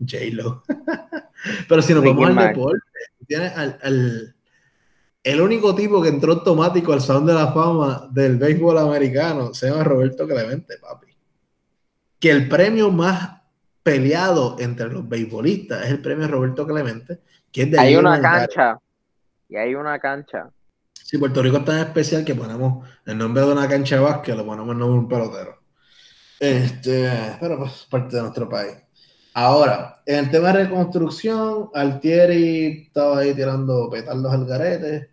J-Lo. Pero si nos vamos al deporte, tienes al, el único tipo que entró automático al Salón de la Fama del béisbol americano se llama Roberto Clemente, papi. Que el premio más peleado entre los beisbolistas es el premio Roberto Clemente, que es de Hay una cancha. Y hay una cancha. Sí, Puerto Rico es tan especial que ponemos el nombre de una cancha de básquet, lo ponemos el nombre de un pelotero. Este, pero pues parte de nuestro país. Ahora, en el tema de reconstrucción, Altieri estaba ahí tirando petardos al garete.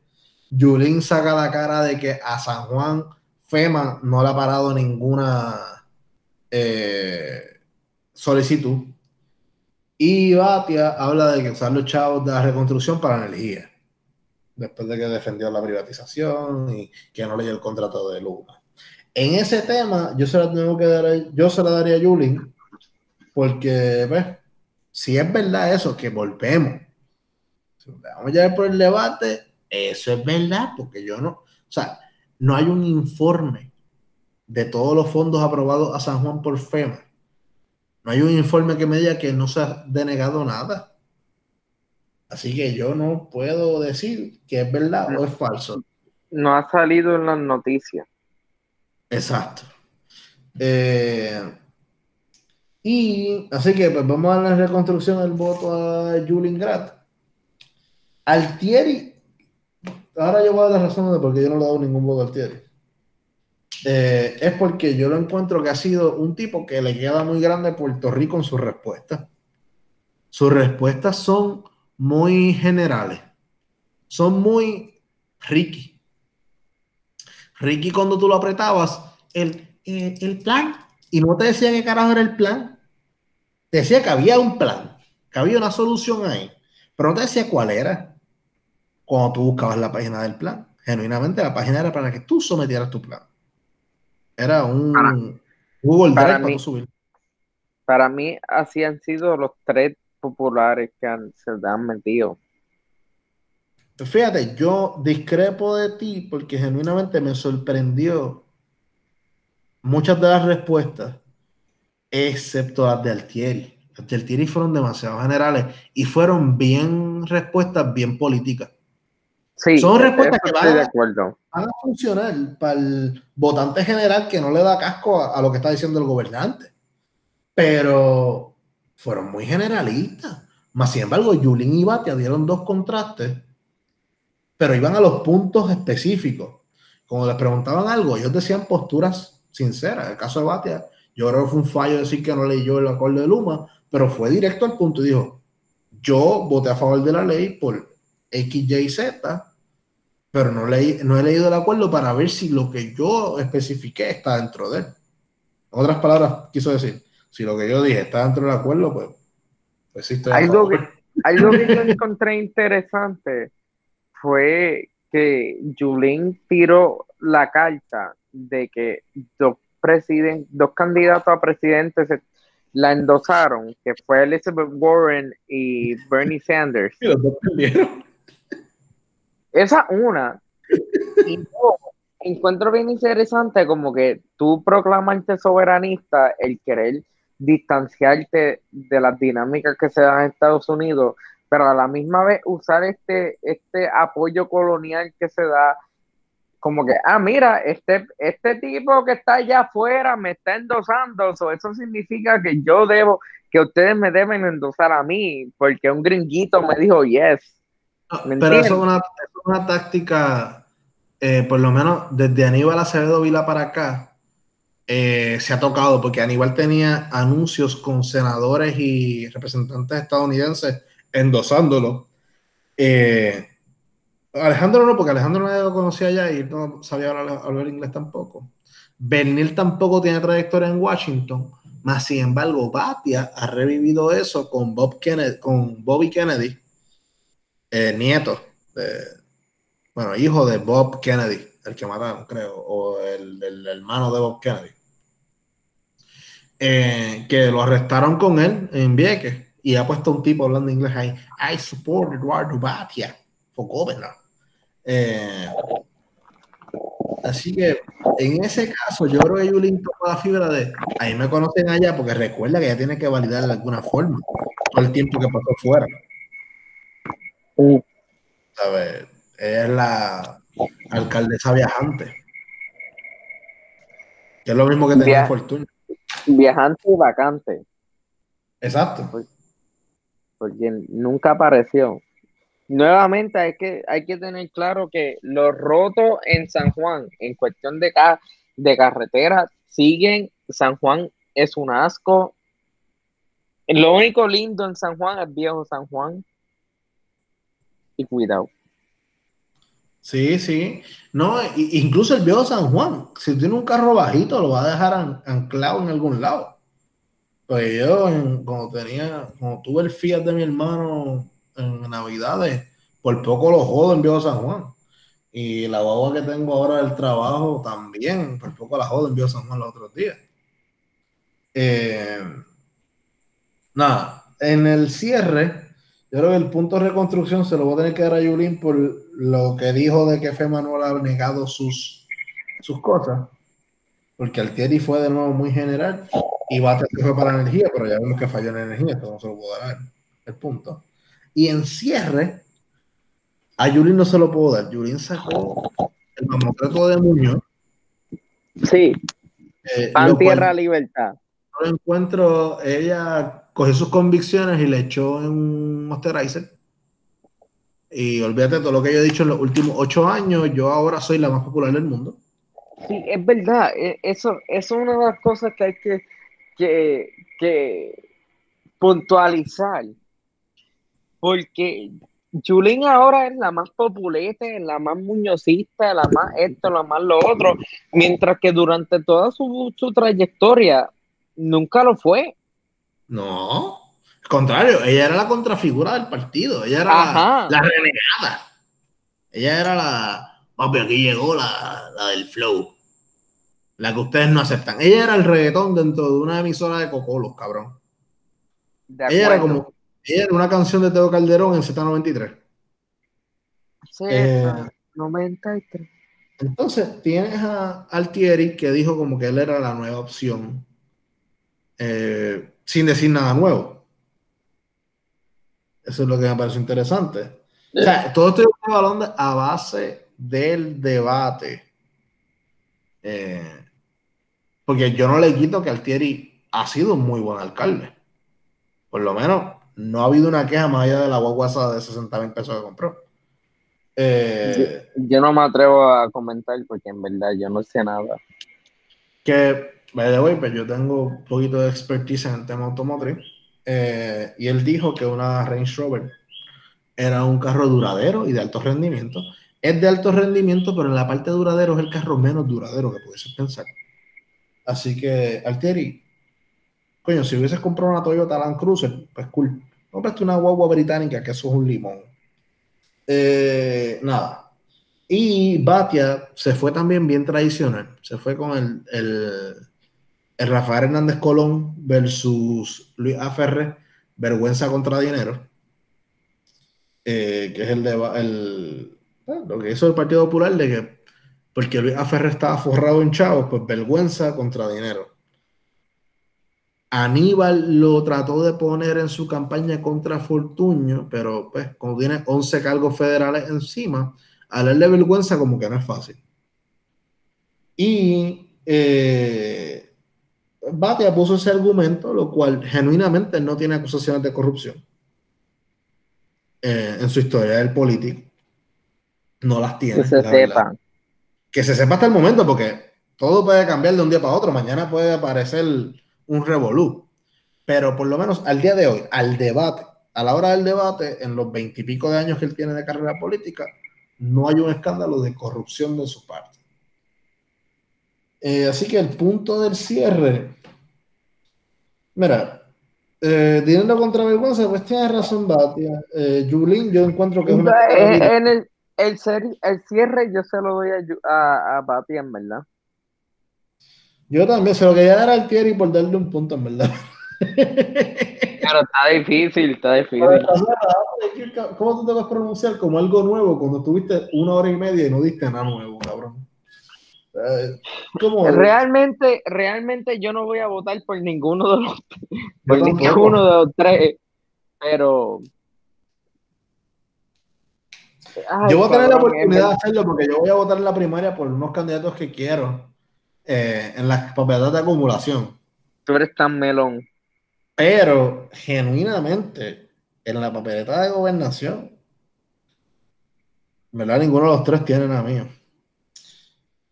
Yulín saca la cara de que a San Juan FEMA no le ha parado ninguna eh, solicitud. Y Batia habla de que usar los chavos de la reconstrucción para energía, después de que defendió la privatización y que no leyó el contrato de Luna. En ese tema, yo se la tengo que dar, yo se la daría a Yulín, porque, pues, si es verdad eso, que volvemos. vamos a llevar por el debate, eso es verdad, porque yo no, o sea, no hay un informe de todos los fondos aprobados a San Juan por FEMA no hay un informe que me diga que no se ha denegado nada. Así que yo no puedo decir que es verdad o es falso. No ha salido en las noticias. Exacto. Eh, y así que pues, vamos a la reconstrucción del voto a Julien Grat. Altieri, ahora yo voy a dar razón de por qué yo no le he dado ningún voto a Altieri. Eh, es porque yo lo encuentro que ha sido un tipo que le queda muy grande a Puerto Rico en sus respuestas. Sus respuestas son muy generales, son muy Ricky. Ricky cuando tú lo apretabas, el, eh, el plan, y no te decía qué carajo era el plan, te decía que había un plan, que había una solución ahí, pero no te decía cuál era cuando tú buscabas la página del plan. Genuinamente la página era para que tú sometieras tu plan. Era un Google Drive para, subir. Para mí, así han sido los tres populares que se han metido. Fíjate, yo discrepo de ti porque genuinamente me sorprendió muchas de las respuestas, excepto las de Altieri. Las de Altieri fueron demasiado generales y fueron bien respuestas bien políticas. Son respuestas que van, a funcionar para el votante general que no le da casco a, lo que está diciendo el gobernante. Pero fueron muy generalistas. Más sin embargo, Yulín y Batia dieron dos contrastes, pero iban a los puntos específicos. Cuando les preguntaban algo, ellos decían posturas sinceras. El caso de Batia, yo creo que fue un fallo decir que no leyó el acuerdo de Luma, pero fue directo al punto y dijo: Yo voté a favor de la ley por X, Y, Z pero no, leí, no he leído el acuerdo para ver si lo que yo especifiqué está dentro de él. En otras palabras, quiso decir, si lo que yo dije está dentro del acuerdo, pues, pues sí algo, que, algo que yo encontré interesante fue que Julín tiró la carta de que dos, dos candidatos a presidente la endosaron, que fue Elizabeth Warren y Bernie Sanders. Y los dos esa una. Y encuentro bien interesante como que tú proclamarte soberanista, el querer distanciarte de las dinámicas que se dan en Estados Unidos, pero a la misma vez usar este, este apoyo colonial que se da como que, ah, mira, este, este tipo que está allá afuera me está endosando, eso significa que yo debo, que ustedes me deben endosar a mí, porque un gringuito me dijo yes. pero eso es una, táctica, eh, por lo menos desde Aníbal Acevedo Vila para acá, eh, se ha tocado, porque Aníbal tenía anuncios con senadores y representantes estadounidenses endosándolo. Eh, Alejandro no, porque Alejandro no lo conocía allá y no sabía hablar, inglés tampoco. Bernil tampoco tiene trayectoria en Washington, más sin embargo, Batia ha revivido eso con, Bob Kennedy, con Bobby Kennedy, eh, nieto, bueno, hijo de Bob Kennedy, el que mataron, creo, o el, hermano de Bob Kennedy, eh, que lo arrestaron con él en Vieques y ha puesto un tipo hablando inglés ahí, I support Eduardo Batia for governor. Eh, así que en ese caso, yo creo que Yulín toma la fibra de ahí me conocen allá porque recuerda que ella tiene que validar de alguna forma todo el tiempo que pasó fuera. ¿Sabes? Ella es la alcaldesa viajante. Que es lo mismo que tenía Fortuna. Viajante y vacante. Exacto. Porque nunca apareció nuevamente hay que, hay que tener claro que los rotos en San Juan, en cuestión de, de carretera, siguen. San Juan es un asco. Lo único lindo en San Juan es viejo San Juan. Y cuidado. Sí, sí. No, incluso el viejo San Juan, si tiene un carro bajito, lo va a dejar anclado en algún lado. Pues yo, cuando tenía, cuando tuve el Fiat de mi hermano en Navidades, por poco lo jodo en Viejo San Juan. Y la guagua que tengo ahora del trabajo también, por poco la jodo en Viejo San Juan los otros días. Eh, nada, en el cierre, yo creo que el punto de reconstrucción se lo voy a tener que dar a Yulín por lo que dijo de que Fe Manuel ha negado sus, sus cosas. Porque Altieri fue de nuevo muy general y Bate fue para la energía, pero ya vemos que falló en energía, eso no se lo puedo dar el punto. Y en cierre, a Yulín no se lo puedo dar. Yulín sacó el mamotreto de Muñoz. Sí. Eh, Pan, tierra, libertad. Lo encuentro. Ella cogió sus convicciones y le echó en un Mosterizer. Y olvídate de todo lo que yo he dicho en los últimos ocho años. Yo ahora soy la más popular del mundo. Sí, es verdad. E, eso, eso es una de las cosas que hay que, que, que puntualizar porque Julín ahora es la más populete, la más muñozista, la más esto, la más lo otro, mientras que durante toda su, trayectoria nunca lo fue. No, al contrario, ella era la contrafigura del partido, ella era la, renegada. Ella era la, papi, aquí llegó la, la, del flow, la que ustedes no aceptan. Ella era el reggaetón dentro de una emisora de cocolos, cabrón. ella era como era una canción de Teo Calderón en Z93. Sí, 93. Eh, entonces, tienes a Altieri que dijo como que él era la nueva opción, eh, sin decir nada nuevo. Eso es lo que me parece interesante. O sea, todo esto es a base del debate. Eh, porque yo no le quito que Altieri ha sido un muy buen alcalde. Por lo menos no ha habido una queja más allá de la guaguasa de 60 mil pesos que compró. Eh, yo, no me atrevo a comentar porque en verdad yo no sé nada. Que, by the pues yo tengo un poquito de expertise en el tema automotriz. Eh, y él dijo que una Range Rover era un carro duradero y de alto rendimiento. Es de alto rendimiento, pero en la parte duradero es el carro menos duradero que pudiese pensar. Así que, Altieri, Coño, si hubieses comprado una Toyota Land Cruiser, pues cool. Compraste una guagua británica, que eso es un limón. Eh, nada. Y Batia se fue también bien tradicional. Se fue con el, el, Rafael Hernández Colón versus Luis Aferre, vergüenza contra dinero. Eh, que es el de el, lo que hizo el Partido Popular de que porque Luis Aferre estaba forrado en chavos, pues vergüenza contra dinero. Aníbal lo trató de poner en su campaña contra Fortuño, pero pues como tiene 11 cargos federales encima, hablar de vergüenza como que no es fácil. Y eh, Batia puso ese argumento, lo cual genuinamente no tiene acusaciones de corrupción eh, en su historia del político. No las tiene. Que se sepa. Que se sepa hasta el momento, porque todo puede cambiar de un día para otro. Mañana puede aparecer un revolú. Pero por lo menos al día de hoy, al debate, a la hora del debate, en los veintipico de años que él tiene de carrera política, no hay un escándalo de corrupción de su parte. Eh, así que el punto del cierre, mira, eh, dinero contra vergüenza, pues tiene razón Batia. Eh, Julín, yo encuentro que es una... En el, el, cierre yo se lo doy a, a, a Batia, en verdad. Yo también se lo quería dar al Thierry por darle un punto, en verdad. Pero está difícil, está difícil. ¿Cómo tú te vas a pronunciar como algo nuevo cuando tuviste una hora y media y no diste nada nuevo, cabrón? Eh, realmente, realmente yo no voy a votar por ninguno de los, por ninguno de los tres, pero yo voy a tener la oportunidad de hacerlo porque yo voy a votar en la primaria por unos candidatos que quiero eh, en las papeletas de acumulación. Tú eres tan melón. Pero, genuinamente, en la papeleta de gobernación, ¿verdad? Ninguno de los tres tienen a mí.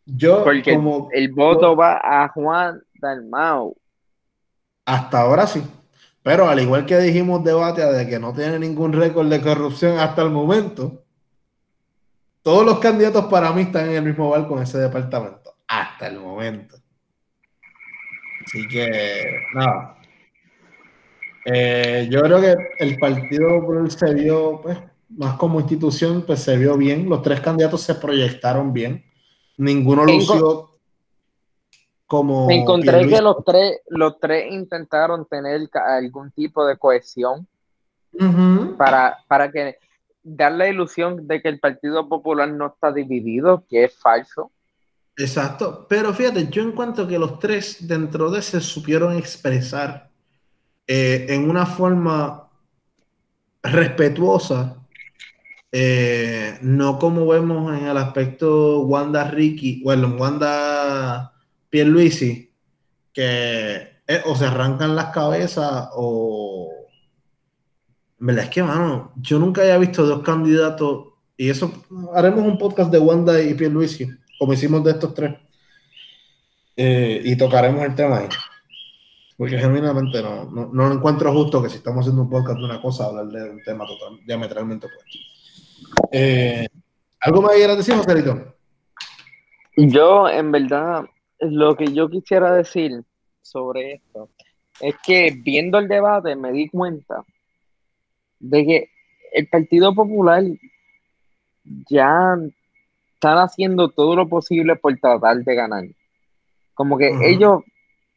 Yo, Porque como, el voto va a Juan Dalmau. Hasta ahora sí. Pero al igual que dijimos debate de que no tiene ningún récord de corrupción hasta el momento, todos los candidatos para mí están en el mismo barco en ese departamento hasta el momento. Así que, nada. Eh, yo creo que el Partido Popular se vio, pues, más como institución, pues se vio bien. Los tres candidatos se proyectaron bien. Ninguno lució como. Me encontré que los tres, los tres intentaron tener algún tipo de cohesión para, para que dar la ilusión de que el Partido Popular no está dividido, que es falso. Exacto, pero fíjate, yo encuentro que los tres dentro de ese supieron expresar eh, en una forma respetuosa, eh, no como vemos en el aspecto Wanda Ricky, bueno, Wanda Pierluisi, que eh, o se arrancan las cabezas o... verdad es que, mano, yo nunca había visto dos candidatos, y eso, haremos un podcast de Wanda y Pierluisi como hicimos de estos tres. Eh, y tocaremos el tema ahí. Porque genuinamente no, no, no, encuentro justo que si estamos haciendo un podcast de una cosa, hablar de un tema total, diametralmente opuesto. Eh, ¿Algo más quieras decir, Joselito? Yo, en verdad, lo que yo quisiera decir sobre esto es que viendo el debate me di cuenta de que el Partido Popular ya están haciendo todo lo posible por tratar de ganar. Como que ellos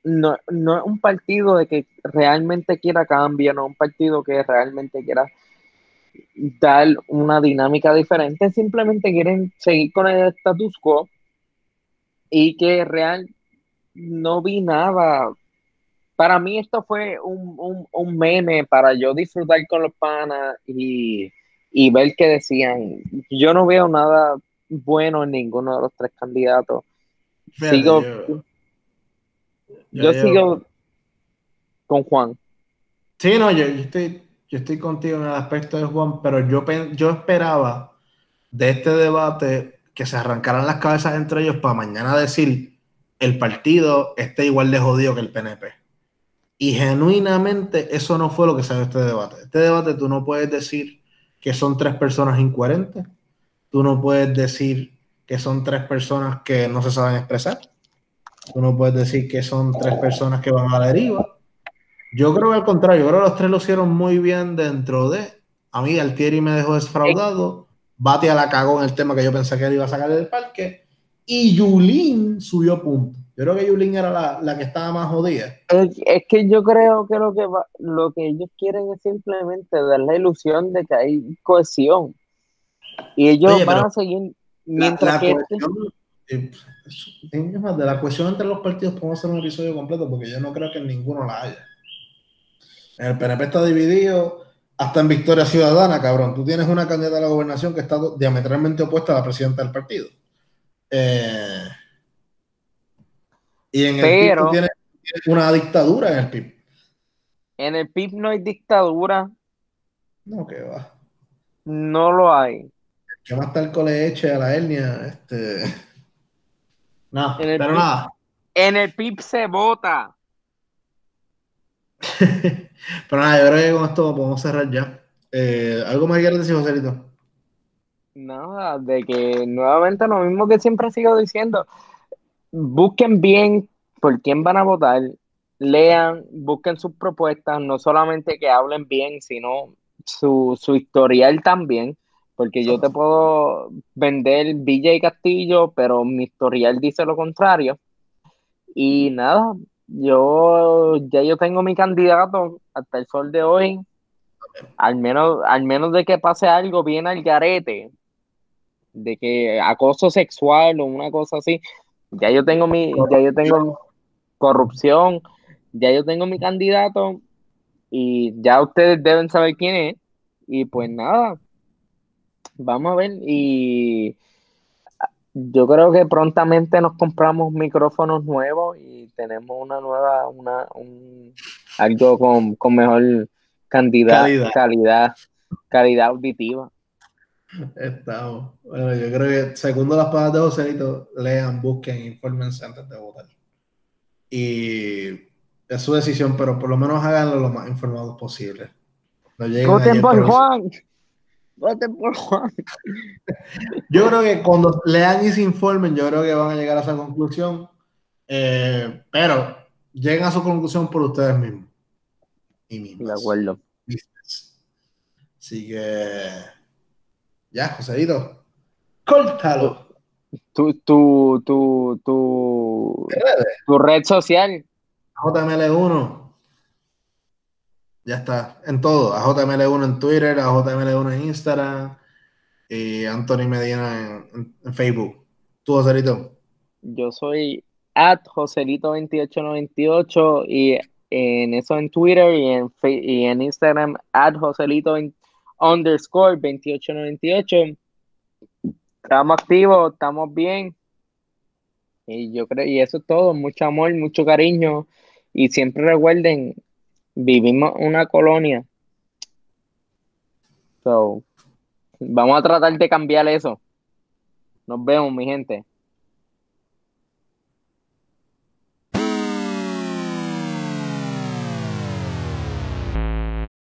no, no, es un partido de que realmente quiera cambiar, no es un partido que realmente quiera dar una dinámica diferente, simplemente quieren seguir con el status quo y que real no vi nada. Para mí esto fue un, un, meme para yo disfrutar con los panas y, y ver qué decían. Yo no veo nada bueno en ninguno de los tres candidatos. sigo, yo, sigo con Juan. Sí, no, yo, estoy, yo estoy contigo en el aspecto de Juan, pero yo, yo esperaba de este debate que se arrancaran las cabezas entre ellos para mañana decir el partido esté igual de jodido que el PNP. Y genuinamente eso no fue lo que salió este debate. Este debate tú no puedes decir que son tres personas incoherentes, Tú no puedes decir que son tres personas que no se saben expresar. Tú no puedes decir que son tres personas que van a la deriva. Yo creo que al contrario, yo creo que los tres lo hicieron muy bien dentro de. A mí Altieri me dejó desfraudado. Batia la cagó en el tema que yo pensé que él iba a sacar del parque. Y Yulín subió punto. Yo creo que Yulín era la, que estaba más jodida. Es, que yo creo que lo que, lo que ellos quieren es simplemente dar la ilusión de que hay cohesión. Y ellos van a seguir mientras la, que. Cohesión, de la cuestión entre los partidos podemos hacer un episodio completo porque yo no creo que ninguno la haya. El PNP está dividido hasta en Victoria Ciudadana, cabrón. Tú tienes una candidata a la gobernación que está diametralmente opuesta a la presidenta del partido. Eh, y en el PIB tú tienes, una dictadura en el PIB. En el PIB no hay dictadura. No, que va. No lo hay. ¿Qué más está el coleche a la hernia? Este. No, pero nada. En el PIB se vota. pero nada, yo creo que con esto podemos cerrar ya. Eh, ¿Algo más que quieras decir, Joselito? Nada, de que nuevamente lo mismo que siempre sigo diciendo. Busquen bien por quién van a votar, lean, busquen sus propuestas, no solamente que hablen bien, sino su, su historial también, porque yo te puedo vender Villa y Castillo, pero mi historial dice lo contrario. Y nada, yo ya yo tengo mi candidato hasta el sol de hoy. Al menos, al menos de que pase algo bien al garete, de que acoso sexual o una cosa así, ya yo tengo mi, ya yo tengo corrupción, ya yo tengo mi candidato y ya ustedes deben saber quién es. Y pues nada, vamos a ver. Y yo creo que prontamente nos compramos micrófonos nuevos y tenemos una nueva, una, un, algo con, mejor cantidad, calidad. calidad, auditiva. Estamos. Bueno, yo creo que segundo las palabras de Joselito, lean, busquen, infórmense antes de votar. Y es su decisión, pero por lo menos háganlo lo más informados posible. Voten por Juan. Voten por Juan. Yo creo que cuando lean y se informen, yo creo que van a llegar a esa conclusión. Eh, pero lleguen a su conclusión por ustedes mismos. Y mismos. De acuerdo. Así que. Ya, Joséito. Córtalo. Tu, tu, tu, tu, tu red social. JML1. Ya está, en todo. A JML1 en Twitter, a JML1 en Instagram y Anthony Medina en, Facebook. ¿Tú, Joselito? Yo soy at Joselito2898 y en eso en Twitter y en, y en Instagram at Joselito underscore 2898. Estamos activos, estamos bien. Y yo creo, y eso es todo, mucho amor, mucho cariño. Y siempre recuerden, vivimos una colonia. So, vamos a tratar de cambiar eso. Nos vemos, mi gente.